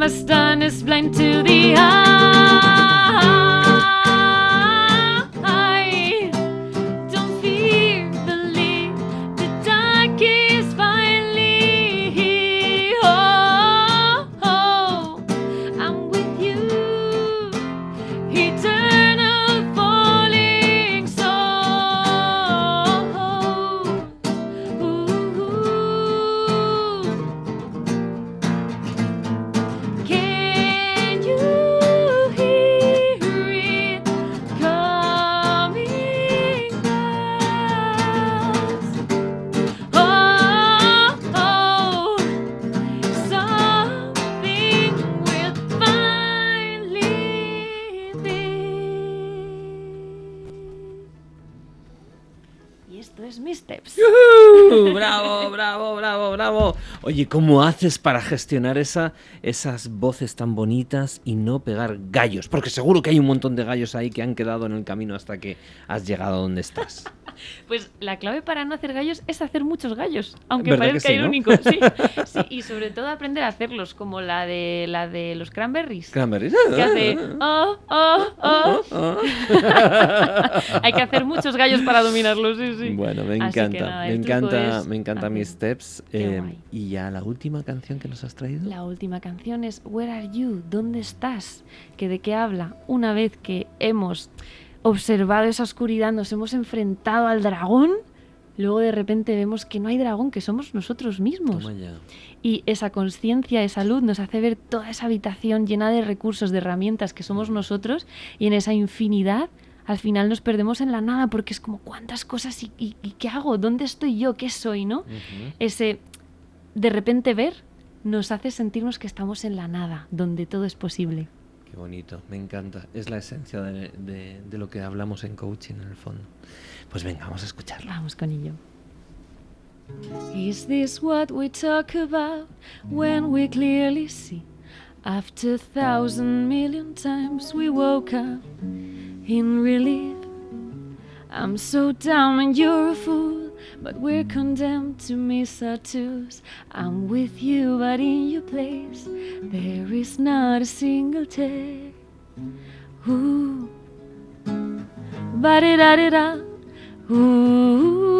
the combustion is blind to the eye. Oye, ¿cómo haces para gestionar esa, esas voces tan bonitas y no pegar gallos? Porque seguro que hay un montón de gallos ahí que han quedado en el camino hasta que has llegado a donde estás. Pues la clave para no hacer gallos es hacer muchos gallos, aunque ¿Verdad que parezca sí, no? irónico. Sí, sí, y sobre todo aprender a hacerlos, como la de la de los cranberries. Cranberries. Que hace oh, oh, oh. Hay que hacer muchos gallos para dominarlos, sí, sí. Bueno, me encanta, nada, me encanta, me encanta mis steps. Eh, y ya la última canción que nos has traído. La última canción es Where Are You? ¿Dónde estás? ¿Que ¿De qué habla? Una vez que hemos observado esa oscuridad, nos hemos enfrentado al dragón, luego de repente vemos que no hay dragón, que somos nosotros mismos. Y esa conciencia, esa luz nos hace ver toda esa habitación llena de recursos, de herramientas que somos nosotros y en esa infinidad al final nos perdemos en la nada porque es como cuántas cosas y, y- y qué hago, dónde estoy yo, qué soy, ¿no? Ese de repente ver nos hace sentirnos que estamos en la nada, donde todo es posible. Qué bonito, me encanta. Es la esencia de, de- de lo que hablamos en coaching en el fondo. Pues venga, vamos a escucharla. Vamos con ello. Is this what we talk about when we clearly see? After thousand million times we woke up in relief. I'm so down and you're a fool, but we're condemned to miss our twos. I'm with you, but in your place, there is not a single tear. Ooh, ba da da da da. Ooh,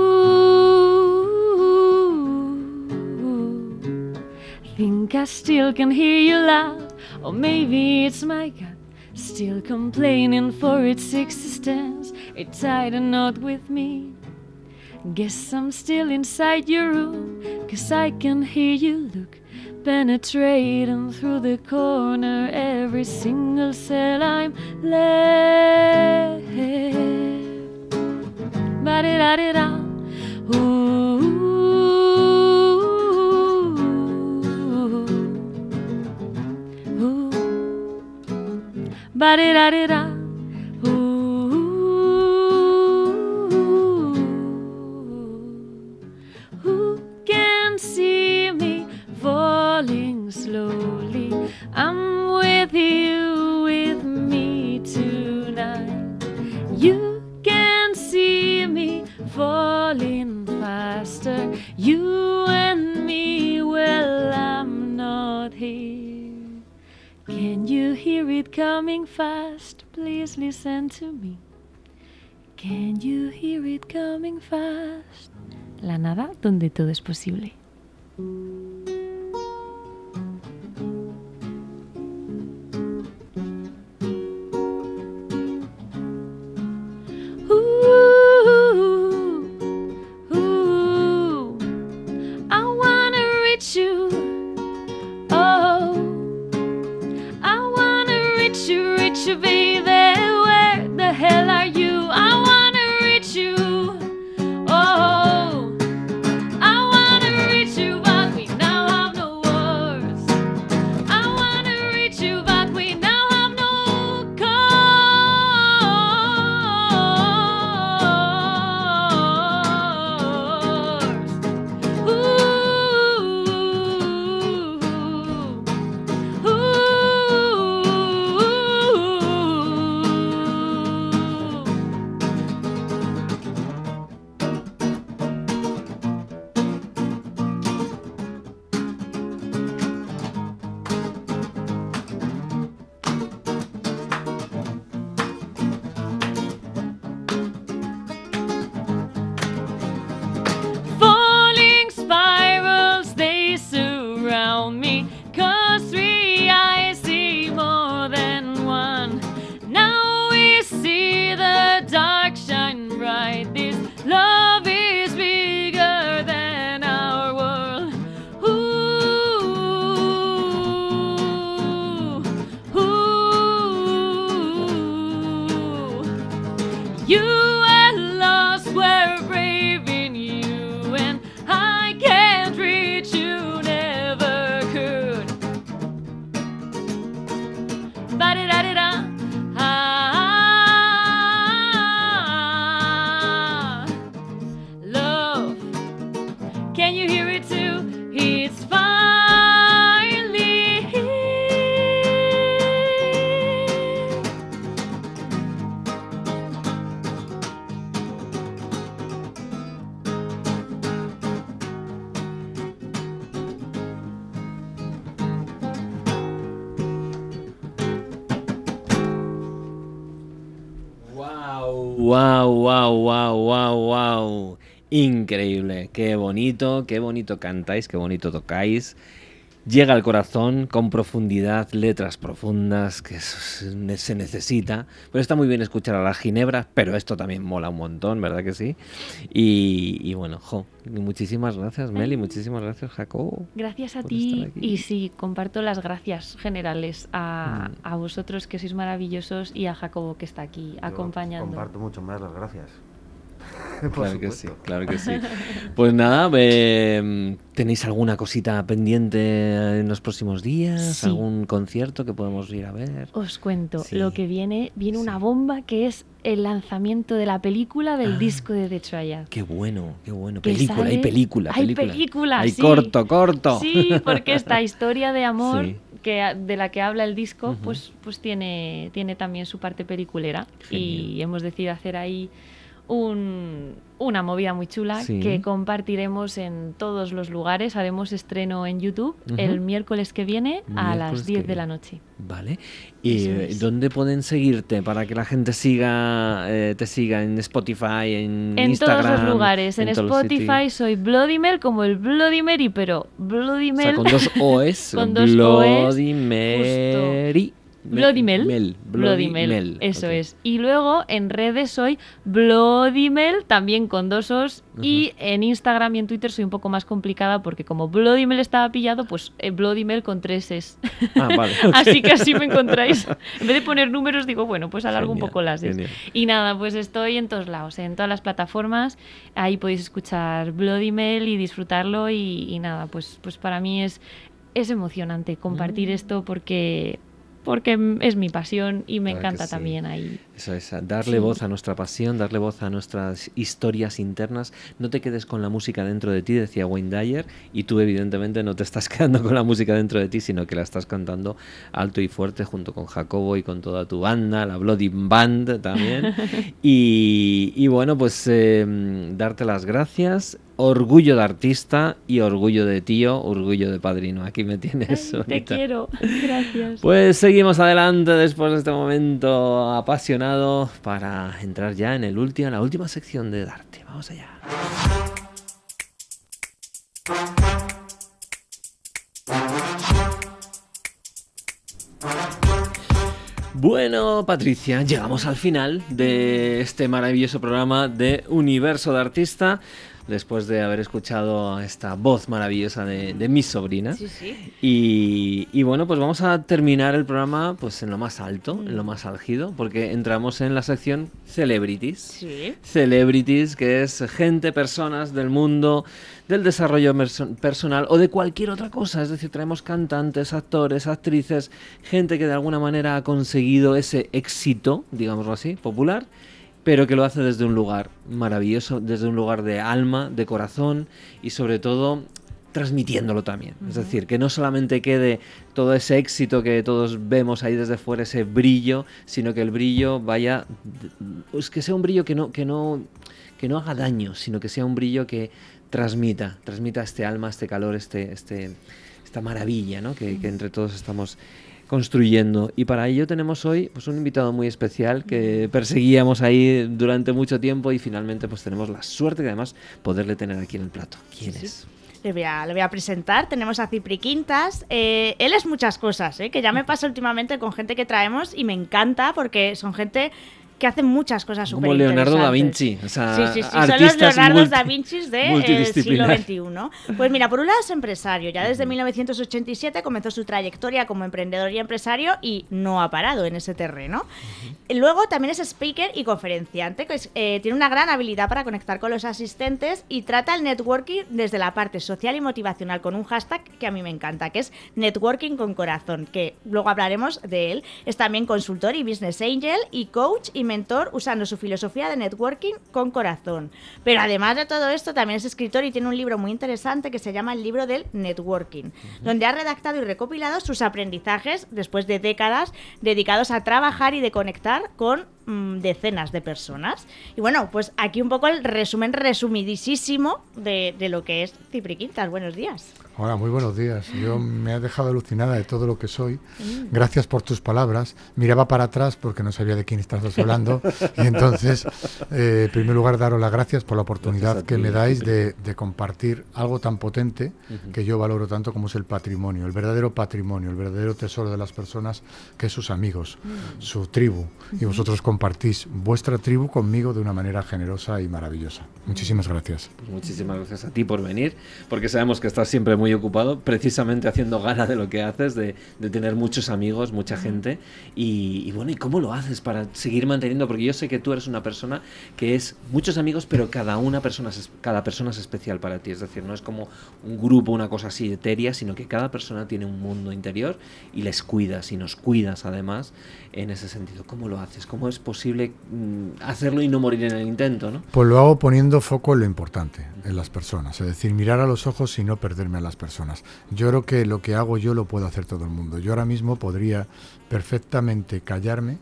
think I still can hear you loud, or maybe it's my gut still complaining for its existence. It tied a knot with me. Guess I'm still inside your room, cause I can hear you look penetrating through the corner. Every single cell I'm left. Da da da. Ooh. Ooh. Da da da. Faster. You and me, well, I'm not here. Can you hear it coming fast? Please listen to me. Can you hear it coming fast? La nada donde todo es posible. Increíble, bonito, qué bonito cantáis, qué bonito tocáis. Llega al corazón con profundidad, letras profundas que se necesita. Pues está muy bien escuchar a las ginebras, pero esto también mola un montón, ¿verdad que sí? Y, bueno, jo, muchísimas gracias Meli, muchísimas gracias Jacobo. Gracias a ti y sí, comparto las gracias generales a, mm. a, vosotros que sois maravillosos y a Jacobo que está aquí acompañando. Comparto mucho más las gracias. claro que sí, claro que sí. Pues nada, eh, ¿tenéis alguna cosita pendiente en los próximos días? ¿Algún concierto que podemos ir a ver? Os cuento, lo que viene, viene una bomba que es el lanzamiento de la película del ah. disco de The Triad. Qué bueno, qué bueno. Película, hay película, Hay película, Hay corto, corto. Sí, porque esta historia de amor que, de la que habla el disco, pues, pues tiene, tiene también su parte peliculera. Y hemos decidido hacer ahí un, una movida muy chula que compartiremos en todos los lugares. Haremos estreno en YouTube el miércoles que viene a las 10 de la noche. Vale. ¿Y dónde pueden seguirte para que la gente siga eh, te siga en Spotify, en, Instagram? En todos los lugares. En, Spotify soy Bloody Mel, como el Bloody Mary, pero con dos O's. con dos Bloody Mary. Bloody Mel. Bloody, Mel. Eso es. Y luego en redes soy Bloody Mel, también con dos os. Y en Instagram y en Twitter soy un poco más complicada porque como Bloody Mel estaba pillado, pues eh, Bloody Mel con tres es. Ah, vale. así que así me encontráis. En vez de poner números, digo, bueno, pues alargo un poco las es. Y nada, pues estoy en todos lados, en todas las plataformas. Ahí podéis escuchar Bloody Mel y disfrutarlo. Y, nada, pues, pues para mí es, es emocionante compartir mm. esto porque porque es mi pasión y me encanta también ahí Eso es, darle voz a nuestra pasión, darle voz a nuestras historias internas. No te quedes con la música dentro de ti, decía Wayne Dyer, y tú evidentemente no te estás quedando con la música dentro de ti, sino que la estás cantando alto y fuerte junto con Jacobo y con toda tu banda, la Bloody Band también. y, bueno, pues em, darte las gracias orgullo de artista y orgullo de tío, orgullo de padrino. Aquí me tienes. te quiero, gracias. Pues seguimos adelante después de este momento para entrar ya en el la última sección de Darte. Vamos allá. Bueno, Patricia, llegamos al final de este maravilloso programa de Universo de Artista después de haber escuchado esta voz maravillosa de, de mi sobrina. Sí, sí. Y, bueno, pues vamos a terminar el programa pues en lo más alto, en lo más álgido, porque entramos en la sección Celebrities. Sí. Celebrities, que es gente, personas del mundo del desarrollo personal o de cualquier otra cosa. Es decir, traemos cantantes, actores, actrices, gente que de alguna manera ha conseguido ese éxito, digámoslo así, popular pero que lo hace desde un lugar maravilloso, desde un lugar de alma, de corazón y sobre todo transmitiéndolo también. Es decir, que no solamente quede todo ese éxito que todos vemos ahí desde fuera, ese brillo, sino que el brillo vaya, es que sea un brillo que no, que no, que no haga daño, sino que sea un brillo que transmita, transmita este alma, este calor, este, este, esta maravilla, ¿no? que, que entre todos estamos construyendo. Y para ello tenemos hoy pues, un invitado muy especial que perseguíamos ahí durante mucho tiempo y finalmente pues tenemos la suerte de además poderle tener aquí en el plato. ¿Quién es? Le voy, a, le voy, a, presentar. Tenemos a Cipri Quintas. Eh, él es muchas cosas, ¿eh? que ya me pasa últimamente con gente que traemos y me encanta porque son gente que hacen muchas cosas súper Como Leonardo da Vinci. O sea, sí, sí, sí, son los Leonardo da Vinci del siglo XXI. Pues mira, por un lado es empresario. Ya desde 1987 comenzó su trayectoria como emprendedor y empresario y no ha parado en ese terreno. Luego también es speaker y conferenciante, que eh, tiene una gran habilidad para conectar con los asistentes y trata el networking desde la parte social y motivacional con un hashtag que a mí me encanta, que es networking con corazón, que luego hablaremos de él. Es también consultor y business angel y coach y mentor usando su filosofía de networking con corazón. Pero además de todo esto, también es escritor y tiene un libro muy interesante que se llama el libro del networking, donde ha redactado y recopilado sus aprendizajes después de décadas dedicados a trabajar y de conectar con mm, decenas de personas. Y bueno, pues aquí un poco el resumen resumidísimo de, de lo que es Cipri Quintas. Buenos días. Hola, muy buenos días. Yo me ha dejado alucinada de todo lo que soy. Gracias por tus palabras. Miraba para atrás porque no sabía de quién estás hablando. Y entonces, eh, en primer lugar, daros las gracias por la oportunidad que me dais de, compartir algo tan potente que yo valoro tanto como es el patrimonio, el verdadero patrimonio, el verdadero tesoro de las personas, que es sus amigos, su tribu. Y vosotros compartís vuestra tribu conmigo de una manera generosa y maravillosa. Muchísimas gracias. Pues muchísimas gracias a ti por venir, porque sabemos que estás siempre muy muy ocupado, precisamente haciendo gala de lo que haces, de, tener muchos amigos, mucha gente. Y, bueno, ¿y cómo lo haces para seguir manteniendo? Porque yo sé que tú eres una persona que es muchos amigos, pero cada una persona es, cada persona es especial para ti. Es decir, no es como un grupo, una cosa así etérea, sino que cada persona tiene un mundo interior y les cuidas y nos cuidas además en ese sentido. ¿Cómo lo haces? ¿Cómo es posible mm, hacerlo y no morir en el intento? ¿no? Pues lo hago poniendo foco en lo importante, en las personas. Es decir, mirar a los ojos y no perderme a las personas. Yo creo que lo que hago yo lo puedo hacer todo el mundo. Yo ahora mismo podría perfectamente callarme,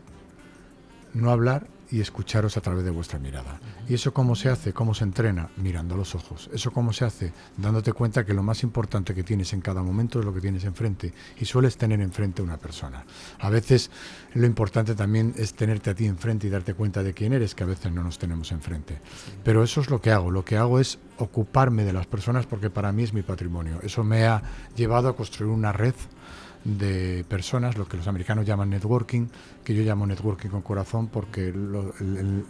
no hablar y escucharos a través de vuestra mirada. ¿Y eso cómo se hace? ¿Cómo se entrena? Mirando los ojos. ¿Eso cómo se hace? Dándote cuenta que lo más importante que tienes en cada momento es lo que tienes enfrente y sueles tener enfrente una persona. A veces lo importante también es tenerte a ti enfrente y darte cuenta de quién eres, que a veces no nos tenemos enfrente. Pero eso es lo que hago. Lo que hago es ocuparme de las personas porque para mí es mi patrimonio. Eso me ha llevado a construir una red de personas, lo que los americanos llaman networking, que yo llamo networking con corazón porque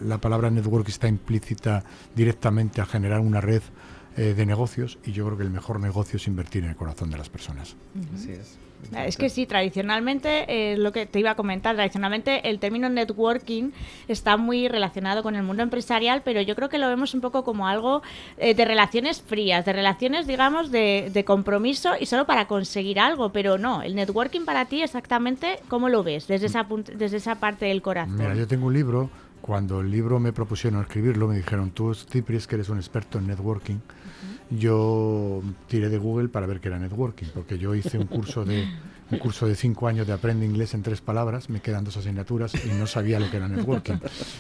la palabra networking está implícita directamente a generar una red eh, de negocios y yo creo que el mejor negocio es invertir en el corazón de las personas. Así es. Es que sí, tradicionalmente, eh, lo que te iba a comentar, tradicionalmente el término networking está muy relacionado con el mundo empresarial, pero yo creo que lo vemos un poco como algo eh, de relaciones frías, de relaciones, digamos, de, compromiso y solo para conseguir algo, pero no, el networking para ti exactamente, ¿cómo lo ves desde esa, desde esa parte del corazón? Mira, yo tengo un libro, cuando el libro me propusieron escribirlo, me dijeron, tú, Cipris, que eres un experto en networking, yo tiré de Google para ver qué era networking, porque yo hice un curso de un curso de cinco años de aprende inglés en tres palabras, me quedan dos asignaturas y no sabía lo que era networking.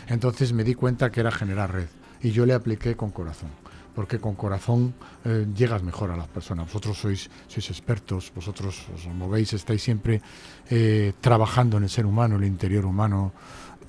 Entonces me di cuenta que era generar red y yo le apliqué con corazón porque con corazón eh, llegas mejor a las personas. Vosotros sois, sois expertos, vosotros os movéis, estáis siempre eh, trabajando en el ser humano, el interior humano,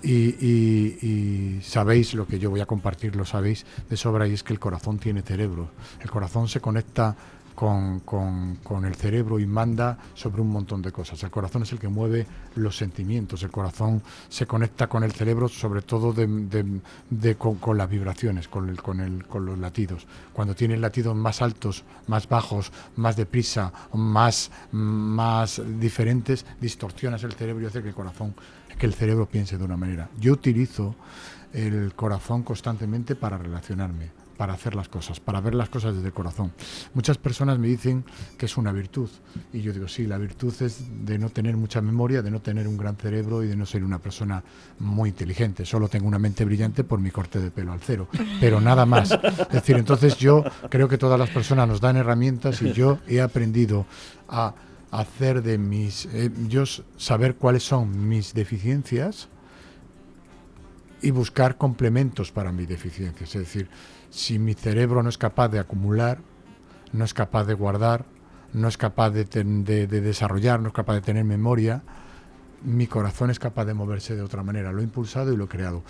y, sabéis lo que yo voy a compartir, lo sabéis de sobra, y es que el corazón tiene cerebro. El corazón se conecta con, con, el cerebro y manda sobre un montón de cosas. El corazón es el que mueve los sentimientos, el corazón se conecta con el cerebro sobre todo de, con, las vibraciones, con, el, con, el, con los latidos. Cuando tienes latidos más altos, más bajos, más deprisa, más, más diferentes, distorsionas el cerebro y hace que el corazón que el cerebro piense de una manera. Yo utilizo el corazón constantemente para relacionarme, para hacer las cosas, para ver las cosas desde el corazón. Muchas personas me dicen que es una virtud y yo digo, sí, la virtud es de no tener mucha memoria, de no tener un gran cerebro y de no ser una persona muy inteligente. Solo tengo una mente brillante por mi corte de pelo al cero, pero nada más. Es decir, entonces yo creo que todas las personas nos dan herramientas y yo he aprendido a hacer de mis, eh, yo saber cuáles son mis deficiencias y buscar complementos para mis deficiencias. Es decir, si mi cerebro no es capaz de acumular, no es capaz de guardar, no es capaz de, de, desarrollar, no es capaz de tener memoria, mi corazón es capaz de moverse de otra manera. Lo he impulsado y lo he creado.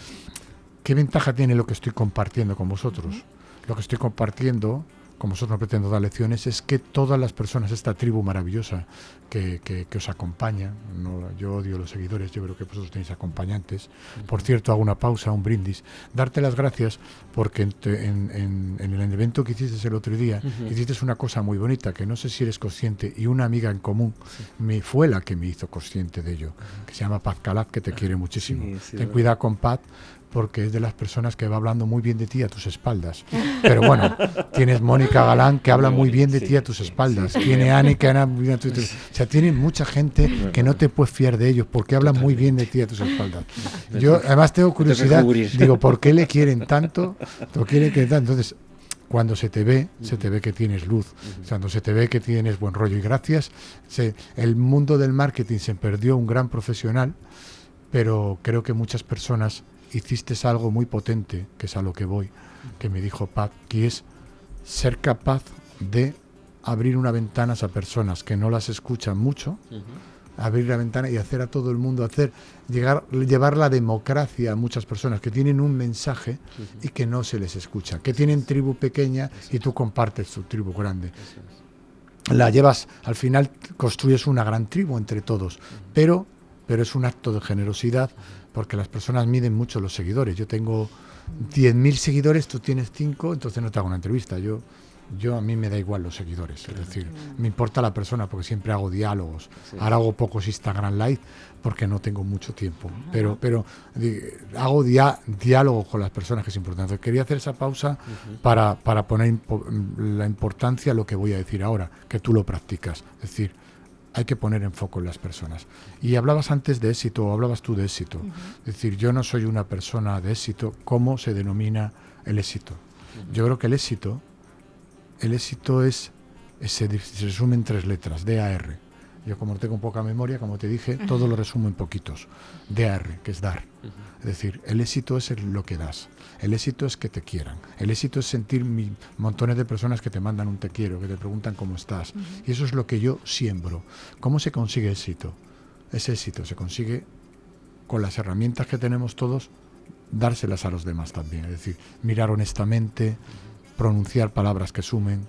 ¿Qué ventaja tiene lo que estoy compartiendo con vosotros? Lo que estoy compartiendo como vosotros no pretendo dar lecciones, es que todas las personas, esta tribu maravillosa que, que, os acompaña, no, yo odio los seguidores, yo creo que vosotros tenéis acompañantes. Por cierto, hago una pausa, un brindis. Darte las gracias porque en, en, el evento que hiciste el otro día, hiciste una cosa muy bonita, que no sé si eres consciente, y una amiga en común me fue la que me hizo consciente de ello, que se llama Paz que te quiere muchísimo. Ten cuidado con Paz, porque es de las personas que va hablando muy bien de ti a tus espaldas. Pero bueno, tienes Mónica Galán que habla muy bien de ti a tus espaldas. Tiene Ani que habla muy bien a tus espaldas. O sea, tiene mucha gente que no te puedes fiar de ellos porque hablan muy bien de ti a tus espaldas. Yo además tengo curiosidad, digo, ¿por qué le quieren tanto? ¿Por qué le quieren tanto? Entonces, cuando se te ve, se te ve que tienes luz, cuando se te ve que tienes buen rollo y gracias. el mundo del marketing se perdió un gran profesional, pero creo que muchas personas hiciste algo muy potente, que es a lo que voy, que me dijo Pat, que es ser capaz de abrir una ventana a personas que no las escuchan mucho, abrir la ventana y hacer a todo el mundo hacer, llegar, llevar la democracia a muchas personas que tienen un mensaje y que no se les escucha, que tienen tribu pequeña y tú compartes tu tribu grande. La llevas, al final construyes una gran tribu entre todos, pero, pero es un acto de generosidad porque las personas miden mucho los seguidores. Yo tengo 10.000 seguidores, tú tienes 5, entonces no te hago una entrevista. Yo, yo a mí me da igual los seguidores, es decir, me importa la persona porque siempre hago diálogos. Ahora hago pocos Instagram Live porque no tengo mucho tiempo, pero, pero hago diálogo con las personas que es importante. Quería hacer esa pausa para, para poner la importancia a lo que voy a decir ahora, que tú lo practicas. Es decir, hay que poner en foco en las personas. Y hablabas antes de éxito, o hablabas tú de éxito. Es decir, yo no soy una persona de éxito. ¿Cómo se denomina el éxito? Yo creo que el éxito, el éxito es, se resume en tres letras, DAR. Yo como tengo poca memoria, como te dije, todo lo resumo en poquitos. DAR, que es dar. Es decir, el éxito es lo que das. El éxito es que te quieran. El éxito es sentir montones de personas que te mandan un te quiero, que te preguntan cómo estás. Y eso es lo que yo siembro. ¿Cómo se consigue éxito? Ese éxito se consigue con las herramientas que tenemos todos, dárselas a los demás también. Es decir, mirar honestamente, pronunciar palabras que sumen,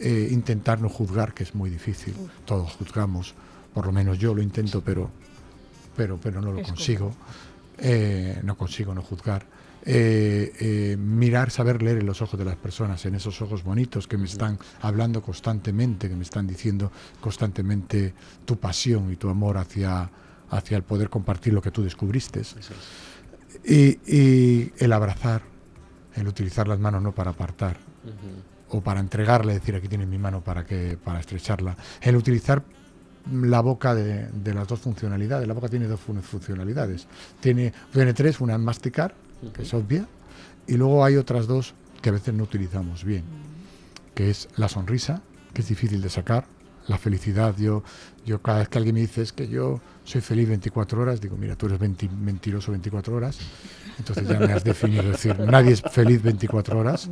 eh, intentar no juzgar, que es muy difícil. Todos juzgamos, por lo menos yo lo intento, pero, pero, pero no lo consigo. Eh, no consigo no juzgar. eh, eh, mirar, saber leer en los ojos de las personas, en esos ojos bonitos que me están hablando constantemente, que me están diciendo constantemente tu pasión y tu amor hacia, hacia el poder compartir lo que tú descubriste. Y, el abrazar, el utilizar las manos no para apartar. O para entregarle, decir aquí tienes mi mano para que para estrecharla, el utilizar la boca de, las dos funcionalidades. La boca tiene dos funcionalidades. Tiene, tiene tres, una es masticar, que es obvia, y luego hay otras dos que a veces no utilizamos bien, que es la sonrisa, que es difícil de sacar, la felicidad. Yo, yo cada vez que alguien me dice es que yo soy feliz 24 horas, digo, mira, tú eres mentiroso 24 horas, entonces ya me has definido. Es decir, nadie es feliz 24 horas,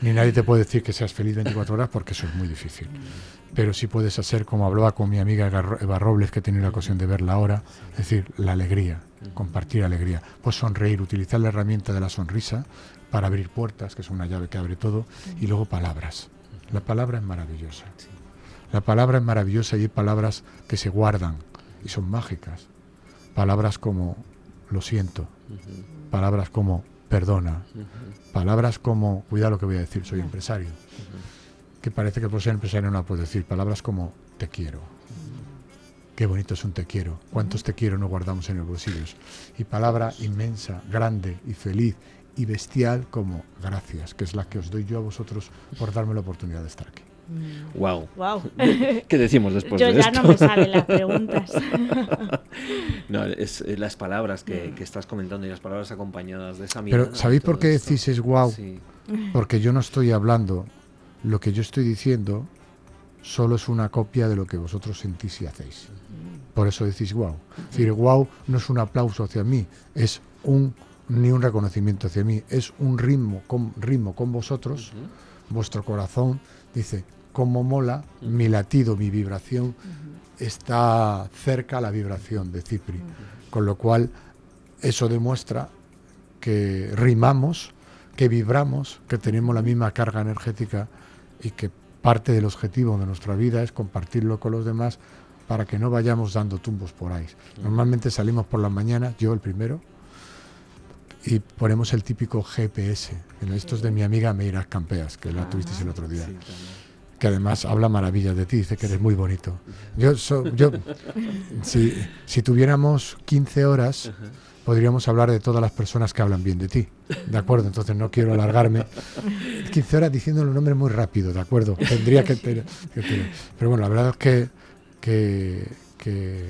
ni nadie te puede decir que seas feliz 24 horas porque eso es muy difícil. Pero sí puedes hacer, como hablaba con mi amiga Eva Robles, que he tenido la ocasión de verla ahora, es decir, la alegría, compartir alegría. Pues sonreír, utilizar la herramienta de la sonrisa para abrir puertas, que es una llave que abre todo, y luego palabras. La palabra es maravillosa. La palabra es maravillosa y hay palabras que se guardan y son mágicas. Palabras como lo siento, palabras como perdona, palabras como, cuidado lo que voy a decir, soy empresario, que parece que por ser empresario no puedo decir, palabras como te quiero. Qué bonito es un te quiero. ¿Cuántos te quiero no guardamos en los bolsillos? Y palabra inmensa, grande y feliz y bestial como gracias, que es la que os doy yo a vosotros por darme la oportunidad de estar aquí. Wow. wow. ¿Qué decimos después Yo de ya no me salen las preguntas. no, es eh, las palabras que, que, estás comentando y las palabras acompañadas de esa mirada. Pero ¿sabéis por qué decís es wow? Porque yo no estoy hablando, lo que yo estoy diciendo solo es una copia de lo que vosotros sentís y hacéis. Por eso decís wow. Es decir, wow no es un aplauso hacia mí, es un ni un reconocimiento hacia mí, es un ritmo con, ritmo con vosotros, vuestro corazón dice, como mola, mi latido, mi vibración está cerca a la vibración de Cipri. Con lo cual, eso demuestra que rimamos, que vibramos, que tenemos la misma carga energética y que parte del objetivo de nuestra vida es compartirlo con los demás para que no vayamos dando tumbos por ahí. Normalmente salimos por la mañana, yo el primero, y ponemos el típico GPS. Esto es de mi amiga Meira Campeas, que la tuvisteis el otro día que además habla maravillas de ti, dice que eres muy bonito. Yo, yo si, si, tuviéramos 15 horas, podríamos hablar de todas las personas que hablan bien de ti, ¿de acuerdo? Entonces no quiero alargarme. 15 horas diciendo los nombres muy rápido, ¿de acuerdo? Tendría que, tener, Pero bueno, la verdad es que, que, que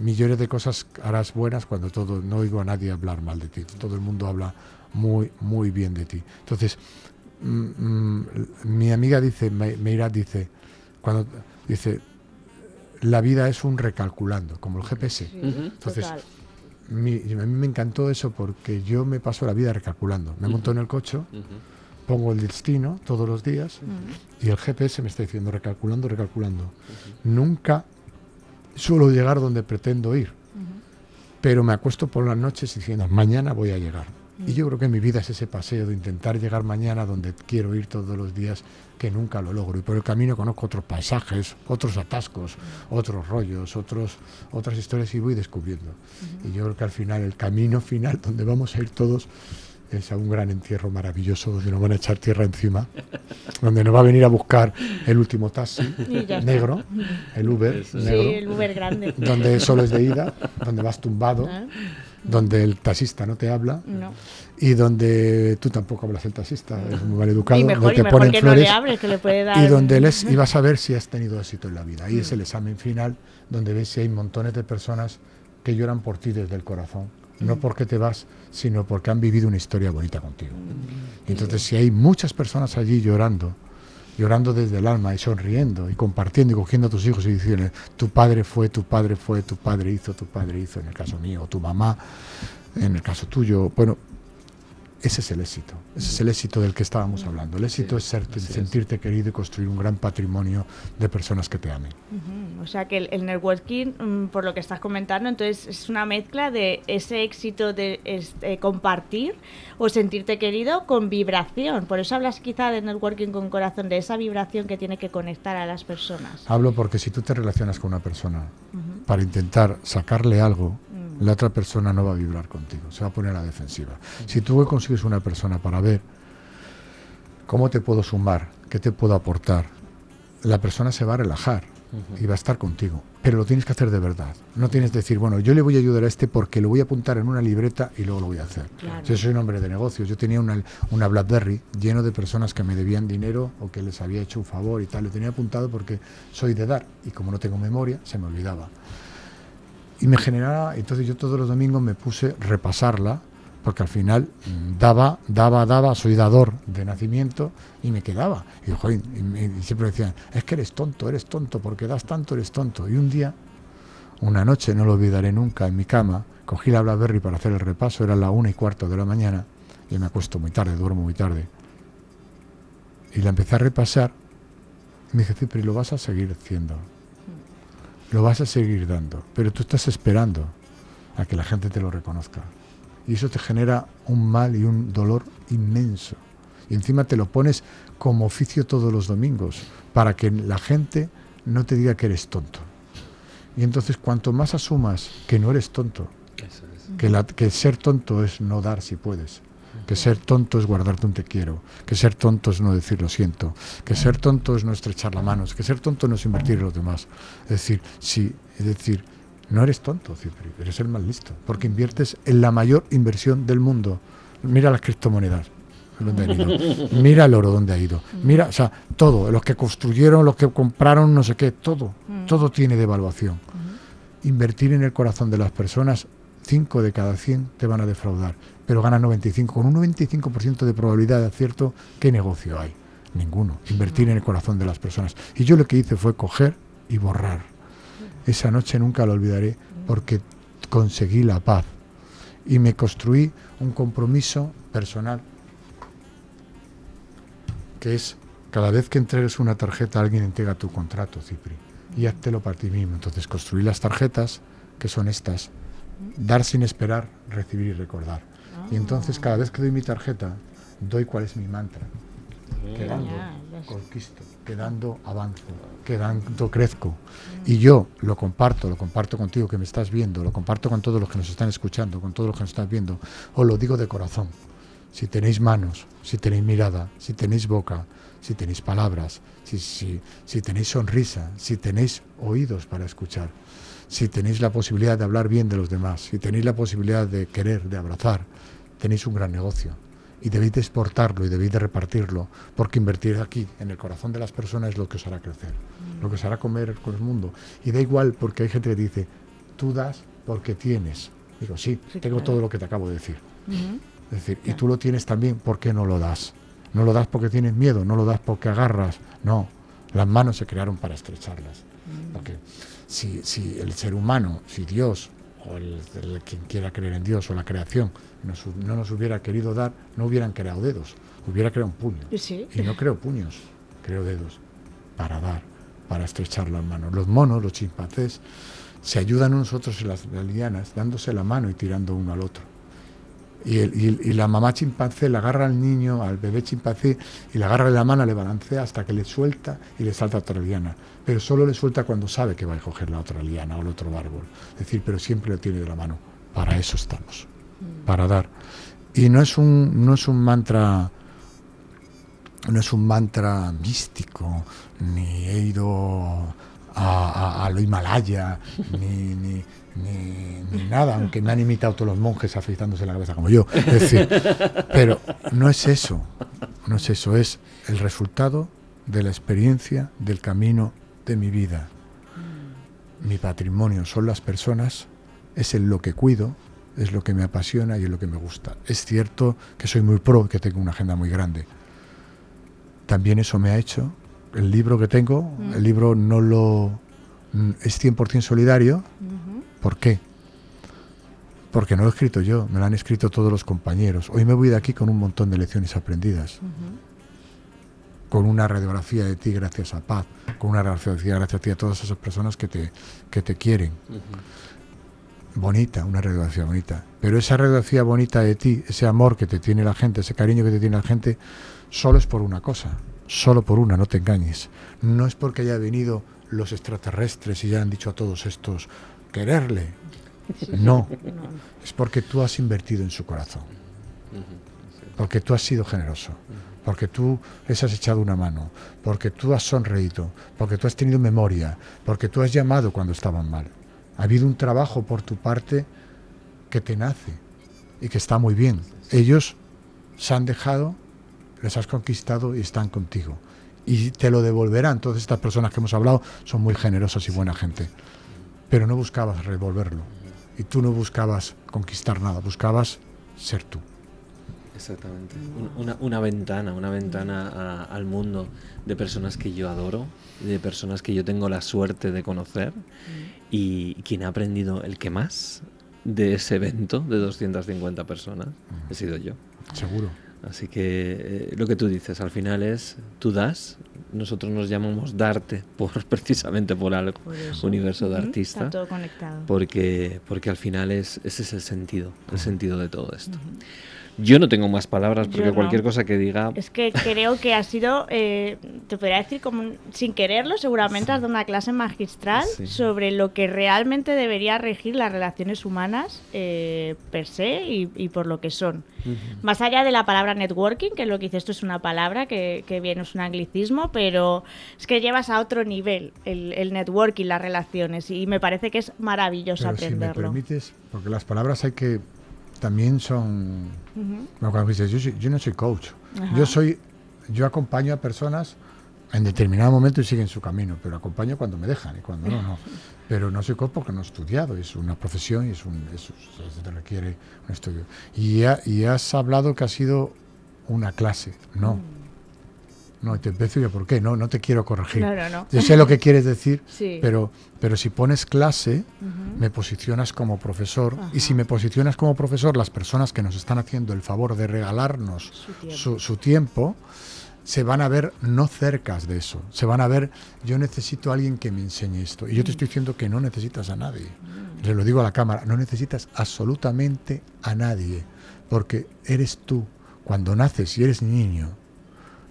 millones de cosas harás buenas cuando todo, no oigo a nadie hablar mal de ti, todo el mundo habla muy, muy bien de ti. Entonces, Mm, mm, mi amiga dice, Meira dice, cuando dice, la vida es un recalculando, como el GPS. Entonces, a mí me encantó eso porque yo me paso la vida recalculando. Me monto en el coche, pongo el destino todos los días y el GPS me está diciendo recalculando, recalculando. Nunca suelo llegar donde pretendo ir, pero me acuesto por las noches diciendo, mañana voy a llegar. Y yo creo que mi vida es ese paseo de intentar llegar mañana donde quiero ir todos los días, que nunca lo logro. Y por el camino conozco otros paisajes, otros atascos, otros rollos, otros, otras historias y voy descubriendo. Y yo creo que al final, el camino final donde vamos a ir todos es a un gran entierro maravilloso donde nos van a echar tierra encima, donde nos va a venir a buscar el último taxi negro, el Uber negro, sí, el Uber grande, donde solo es de ida, donde vas tumbado. Ah donde el taxista no te habla y donde tú tampoco hablas el taxista, es muy mal educado, y mejor, te ponen que flores, no le que le puede dar... y donde les y vas a ver si has tenido éxito en la vida. Ahí es el examen final donde ves si hay montones de personas que lloran por ti desde el corazón, no mm. porque te vas, sino porque han vivido una historia bonita contigo. Mm. Entonces, si hay muchas personas allí llorando, llorando desde el alma y sonriendo y compartiendo y cogiendo a tus hijos y diciendo, tu padre fue, tu padre fue, tu padre hizo, tu padre hizo, en el caso mío, tu mamá, en el caso tuyo. Bueno, ese es el éxito, ese es el éxito del que estábamos hablando. El éxito es, ser, sentirte querido y construir un gran patrimonio de personas que te amen. O sea que el, networking, mm, por lo que estás comentando, entonces es una mezcla de ese éxito de este, compartir o sentirte querido con vibración. Por eso hablas quizá de networking con corazón, de esa vibración que tiene que conectar a las personas. Hablo porque si tú te relacionas con una persona para intentar sacarle algo, la otra persona no va a vibrar contigo, se va a poner a la defensiva. Si tú consigues una persona para ver cómo te puedo sumar, qué te puedo aportar, la persona se va a relajar y va a estar contigo. Pero lo tienes que hacer de verdad. No tienes que decir, bueno, yo le voy a ayudar a este porque lo voy a apuntar en una libreta y luego lo voy a hacer. Yo soy un hombre de negocios. Yo tenía una, una BlackBerry lleno de personas que me debían dinero o que les había hecho un favor y tal. Lo tenía apuntado porque soy de dar y como no tengo memoria, se me olvidaba. Y me generaba, entonces yo todos los domingos me puse a repasarla porque al final daba, daba, daba, soy dador de nacimiento y me quedaba. Y, y, siempre decían, es que eres tonto, eres tonto, porque das tanto, eres tonto. Y un día, una noche, no lo olvidaré nunca, en mi cama, cogí la BlackBerry para hacer el repaso, era la una y cuarto de la mañana, y me acuesto muy tarde, duermo muy tarde. Y la empecé a repasar, y me dije, sí, pero lo vas a seguir haciendo, lo vas a seguir dando, pero tú estás esperando a que la gente te lo reconozca y eso te genera un mal y un dolor inmenso. Y encima te lo pones como oficio todos los domingos, para que la gente no te diga que eres tonto. Y entonces cuanto más asumas que no eres tonto, que, que ser tonto es no dar si puedes, que ser tonto es guardarte un te quiero, que ser tonto es no decir lo siento, que ser tonto es no estrechar la mano, que ser tonto no es invertir en los demás. Es decir, sí, es decir, no eres tonto, Cipri, eres el más listo, porque inviertes en la mayor inversión del mundo. Mira las criptomonedas, donde han ido. Mira el oro, donde ha ido. Mira, o sea, todo, los que construyeron, los que compraron, no sé qué, todo, mm. todo tiene devaluación. Invertir en el corazón de las personas, 5 de cada 100 te van a defraudar, pero ganas 95. Con un 95% de probabilidad de acierto, ¿qué negocio hay? Ninguno. Invertir en el corazón de las personas. Y yo lo que hice fue coger y borrar esa noche nunca la olvidaré porque conseguí la paz y me construí un compromiso personal que es cada vez que entregues una tarjeta alguien entrega tu contrato, Cipri, y háztelo para ti mismo. Entonces construí las tarjetas, que son estas, dar sin esperar, recibir y recordar. Y entonces cada vez que doy mi tarjeta, doy cuál es mi mantra. Quedando conquisto, quedando avanzo, quedando crezco. Y yo lo comparto, lo comparto contigo que me estás viendo, lo comparto con todos los que nos están escuchando, con todos los que nos están viendo. Os lo digo de corazón. Si tenéis manos, si tenéis mirada, si tenéis boca, si tenéis palabras, si, si, si tenéis sonrisa, si tenéis oídos para escuchar, si tenéis la posibilidad de hablar bien de los demás, si tenéis la posibilidad de querer, de abrazar, tenéis un gran negocio y debéis de exportarlo y debéis de repartirlo, porque invertir aquí, en el corazón de las personas, es lo que os hará crecer, lo que os hará comer con el mundo. Y da igual, porque hay gente que dice, tú das porque tienes. Digo, sí, tengo todo lo que te acabo de decir. Es decir, y tú lo tienes también, ¿por qué no lo das? No lo das porque tienes miedo, no lo das porque agarras, no. Las manos se crearon para estrecharlas. Porque si, si el ser humano, si Dios o el, quien quiera creer en Dios o la creación no nos hubiera querido dar, no hubieran creado dedos, hubiera creado un puño. Y no creo puños, creo dedos para dar, para estrechar las manos. Los monos, los chimpancés, se ayudan unos otros en las, lianas, dándose la mano y tirando uno al otro. Y, y, la mamá chimpancé le agarra al niño, al bebé chimpancé, y le agarra de la mano, le balancea hasta que le suelta y le salta otra liana. Pero solo le suelta cuando sabe que va a coger la otra liana o el otro árbol. Es decir, pero siempre lo tiene de la mano. Para eso estamos para dar. Y no es un, no es un mantra, no es un mantra místico, ni he ido a, lo Himalaya, ni, ni, nada, aunque me han imitado todos los monjes afeitándose la cabeza como yo. Es decir, pero no es eso, no es eso, es el resultado de la experiencia del camino de mi vida. Mi patrimonio son las personas, es en lo que cuido, es lo que me apasiona y es lo que me gusta. Es cierto que soy muy pro, que tengo una agenda muy grande. También eso me ha hecho. El libro que tengo, el libro no lo es 100% solidario. ¿Por qué? Porque no lo he escrito yo, me lo han escrito todos los compañeros. Hoy me voy de aquí con un montón de lecciones aprendidas. Con una radiografía de ti gracias a Paz, con una radiografía gracias a ti a todas esas personas que te, que te quieren bonita, una radiografía bonita. Pero esa radiografía bonita de ti, ese amor que te tiene la gente, ese cariño que te tiene la gente, solo es por una cosa, solo por una, no te engañes. No es porque haya venido los extraterrestres y ya han dicho a todos estos quererle. No, es porque tú has invertido en su corazón. Porque tú has sido generoso. Porque tú les has echado una mano. Porque tú has sonreído. Porque tú has tenido memoria. Porque tú has llamado cuando estaban mal. Ha habido un trabajo por tu parte que te nace y que está muy bien. Ellos se han dejado, les has conquistado y están contigo. Y te lo devolverán. Todas estas personas que hemos hablado son muy generosas y buena gente. Pero no buscabas revolverlo. Y tú no buscabas conquistar nada, buscabas ser tú. Exactamente. Una, ventana, una ventana al mundo de personas que yo adoro, de personas que yo tengo la suerte de conocer. Y quien ha aprendido el que más de ese evento de 250 personas he sido yo. Seguro. Así que eh, lo que tú dices, al final es, tú das, nosotros nos llamamos darte por precisamente por algo, universo de artista. Está todo conectado. Porque, porque al final es, ese es el sentido, el sentido de todo esto. Yo no tengo más palabras porque cualquier cosa que diga... Es que creo que ha sido, eh, te podría decir como sin quererlo, seguramente has dado una clase magistral sobre lo que realmente debería regir las relaciones humanas eh, per se y, por lo que son. Más allá de la palabra networking, que es lo que dices, esto es una palabra que, que bien es un anglicismo, pero es que llevas a otro nivel el, networking, las relaciones y me parece que es maravilloso aprenderlo. Si me permites, porque las palabras hay que también son... yo, no soy coach. Yo soy yo acompaño a personas en determinado momento y siguen su camino, pero acompaño cuando me dejan y cuando no, no. Pero no soy coach porque no he estudiado, es una profesión y es un, eso, se requiere un estudio. Y, y has hablado que ha sido una clase, no. Mm. No, te empiezo yo, ¿por qué? No, no te quiero corregir. Yo sé lo que quieres decir, pero, pero si pones clase, me posicionas como profesor. Y si me posicionas como profesor, las personas que nos están haciendo el favor de regalarnos su tiempo, se van a ver no cercas de eso. Se van a ver, yo necesito a alguien que me enseñe esto. Y yo te estoy diciendo que no necesitas a nadie. Le lo digo a la cámara, no necesitas absolutamente a nadie. Porque eres tú. Cuando naces y eres niño,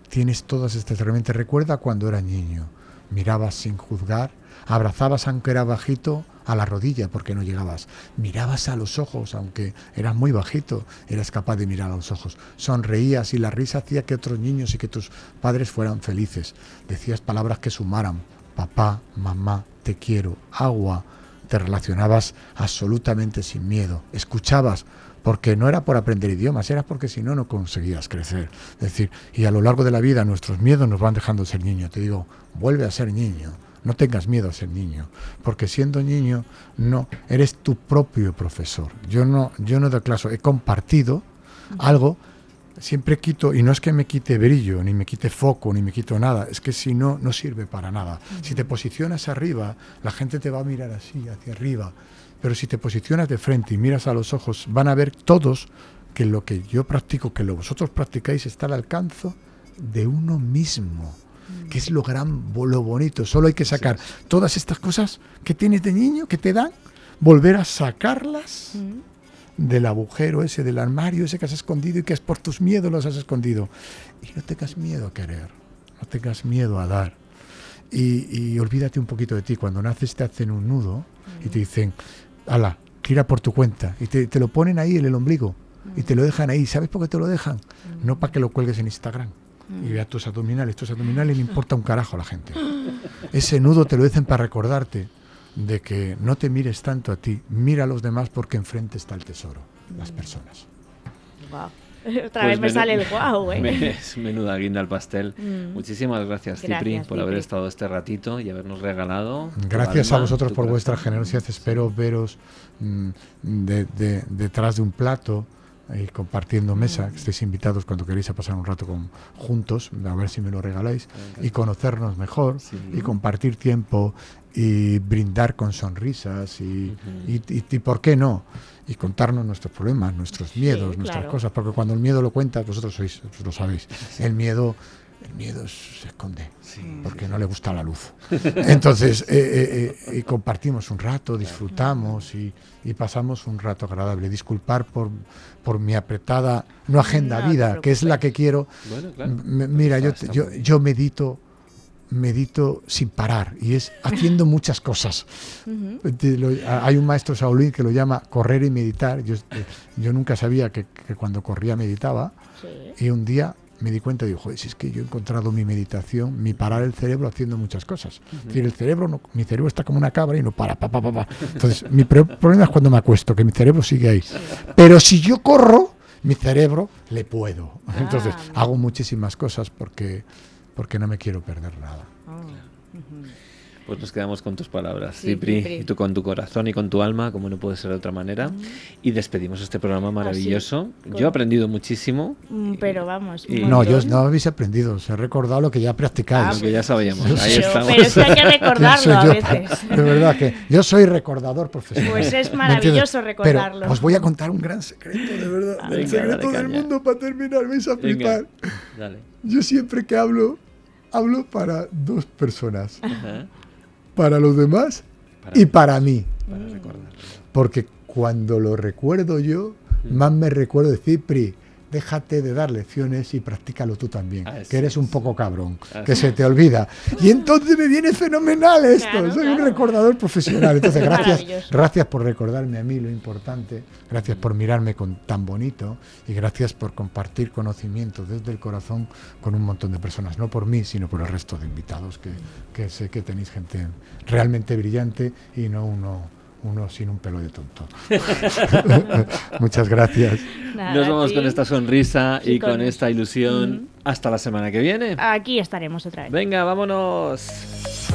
tienes todas estas herramientas. Recuerda cuando era niño, mirabas sin juzgar, abrazabas aunque era bajito a la rodilla porque no llegabas, mirabas a los ojos aunque eras muy bajito, eras capaz de mirar a los ojos, sonreías y la risa hacía que otros niños y que tus padres fueran felices, decías palabras que sumaran, papá, mamá, te quiero, agua, te relacionabas absolutamente sin miedo, escuchabas porque no era por aprender idiomas, era porque si no, no conseguías crecer. Es decir, y a lo largo de la vida nuestros miedos nos van dejando ser niño. Te digo, vuelve a ser niño. No tengas miedo a ser niño, porque siendo niño no eres tu propio profesor. Yo no, yo no doy clase, he compartido algo siempre quito, y no es que me quite brillo, ni me quite foco, ni me quito nada, es que si no, no sirve para nada. Si te posicionas arriba, la gente te va a mirar así, hacia arriba. Pero si te posicionas de frente y miras a los ojos, van a ver todos que lo que yo practico, que lo vosotros practicáis, está al alcance de uno mismo, mm. que es lo gran, lo bonito. Solo hay que sacar todas estas cosas que tienes de niño, que te dan, volver a sacarlas mm. del agujero ese, del armario ese que has escondido y que es por tus miedos los has escondido. Y no tengas miedo a querer, no tengas miedo a dar. Y, y olvídate un poquito de ti. Cuando naces te hacen un nudo y te dicen, ala, tira por tu cuenta. Y te, lo ponen ahí en el ombligo. Y te lo dejan ahí. ¿Sabes por qué te lo dejan? No para que lo cuelgues en Instagram. Y vea tus abdominales. Tus abdominales le importa un carajo a la gente. Ese nudo te lo dicen para recordarte de que no te mires tanto a ti, mira a los demás porque enfrente está el tesoro, las personas. Otra vez pues me sale el guau, ¿eh? Menuda guinda al pastel. Mm. Muchísimas gracias, Cipri, por haber estado este ratito y habernos regalado. Gracias a vosotros por vuestra generosidad. Espero veros mm, detrás de un plato y compartiendo mm. mesa, que estéis invitados cuando queréis a pasar un rato con, juntos, a ver si me lo regaláis, y conocernos mejor, y compartir tiempo, y brindar con sonrisas, y, y, por qué no, y contarnos nuestros problemas, nuestros miedos, nuestras cosas, porque cuando el miedo lo cuenta, vosotros sois, lo sabéis, el miedo el miedo se esconde porque no le gusta la luz. Entonces, eh, eh, eh, y compartimos un rato, disfrutamos y, pasamos un rato agradable. Disculpar por, por mi apretada, no agenda vida, que es la que quiero. mira, yo, yo, yo medito medito sin parar y es haciendo muchas cosas. hay un maestro Saulín que lo llama correr y meditar. Yo, eh, yo nunca sabía que, cuando corría meditaba y un día me di cuenta y digo, joder, si es que yo he encontrado mi meditación, mi parar el cerebro haciendo muchas cosas. Es decir, el cerebro, no, mi cerebro está como una cabra y no para, pa, pa, pa, Entonces, mi problema es cuando me acuesto, que mi cerebro sigue ahí. Pero si yo corro, mi cerebro le puedo. Entonces, ah, hago muchísimas cosas porque, porque no me quiero perder nada. Ah, pues nos quedamos con tus palabras, Cipri, y tú con tu corazón y con tu alma, como no puede ser de otra manera. Y despedimos este programa maravilloso. Yo he aprendido muchísimo. Mm, pero vamos. No, yo no habéis aprendido, os he recordado lo que ya practicáis. Ah, lo que ya sabíamos. Ahí estamos. Pero es hay que recordarlo a veces. De verdad que yo soy recordador profesional. Pues es maravilloso recordarlo. Pero os voy a contar un gran secreto, de verdad. Ah, el secreto del mundo para terminar, vais a flipar. Dale. Yo siempre que hablo, hablo para dos personas. Ajá para los demás y para mí. Porque cuando lo recuerdo yo, mm. más me recuerdo de Cipri, déjate de dar lecciones y practícalo tú también, que eres un poco cabrón, que se te olvida. Y entonces me viene fenomenal esto, soy un recordador profesional. Entonces, gracias, gracias por recordarme a mí lo importante, gracias por mirarme con tan bonito y gracias por compartir conocimiento desde el corazón con un montón de personas, no por mí, sino por el resto de invitados, que, que sé que tenéis gente realmente brillante y no uno uno sin un pelo de tonto. Muchas gracias. Nos vamos con esta sonrisa y, con, esta ilusión. Hasta la semana que viene. Aquí estaremos otra vez. Venga, vámonos.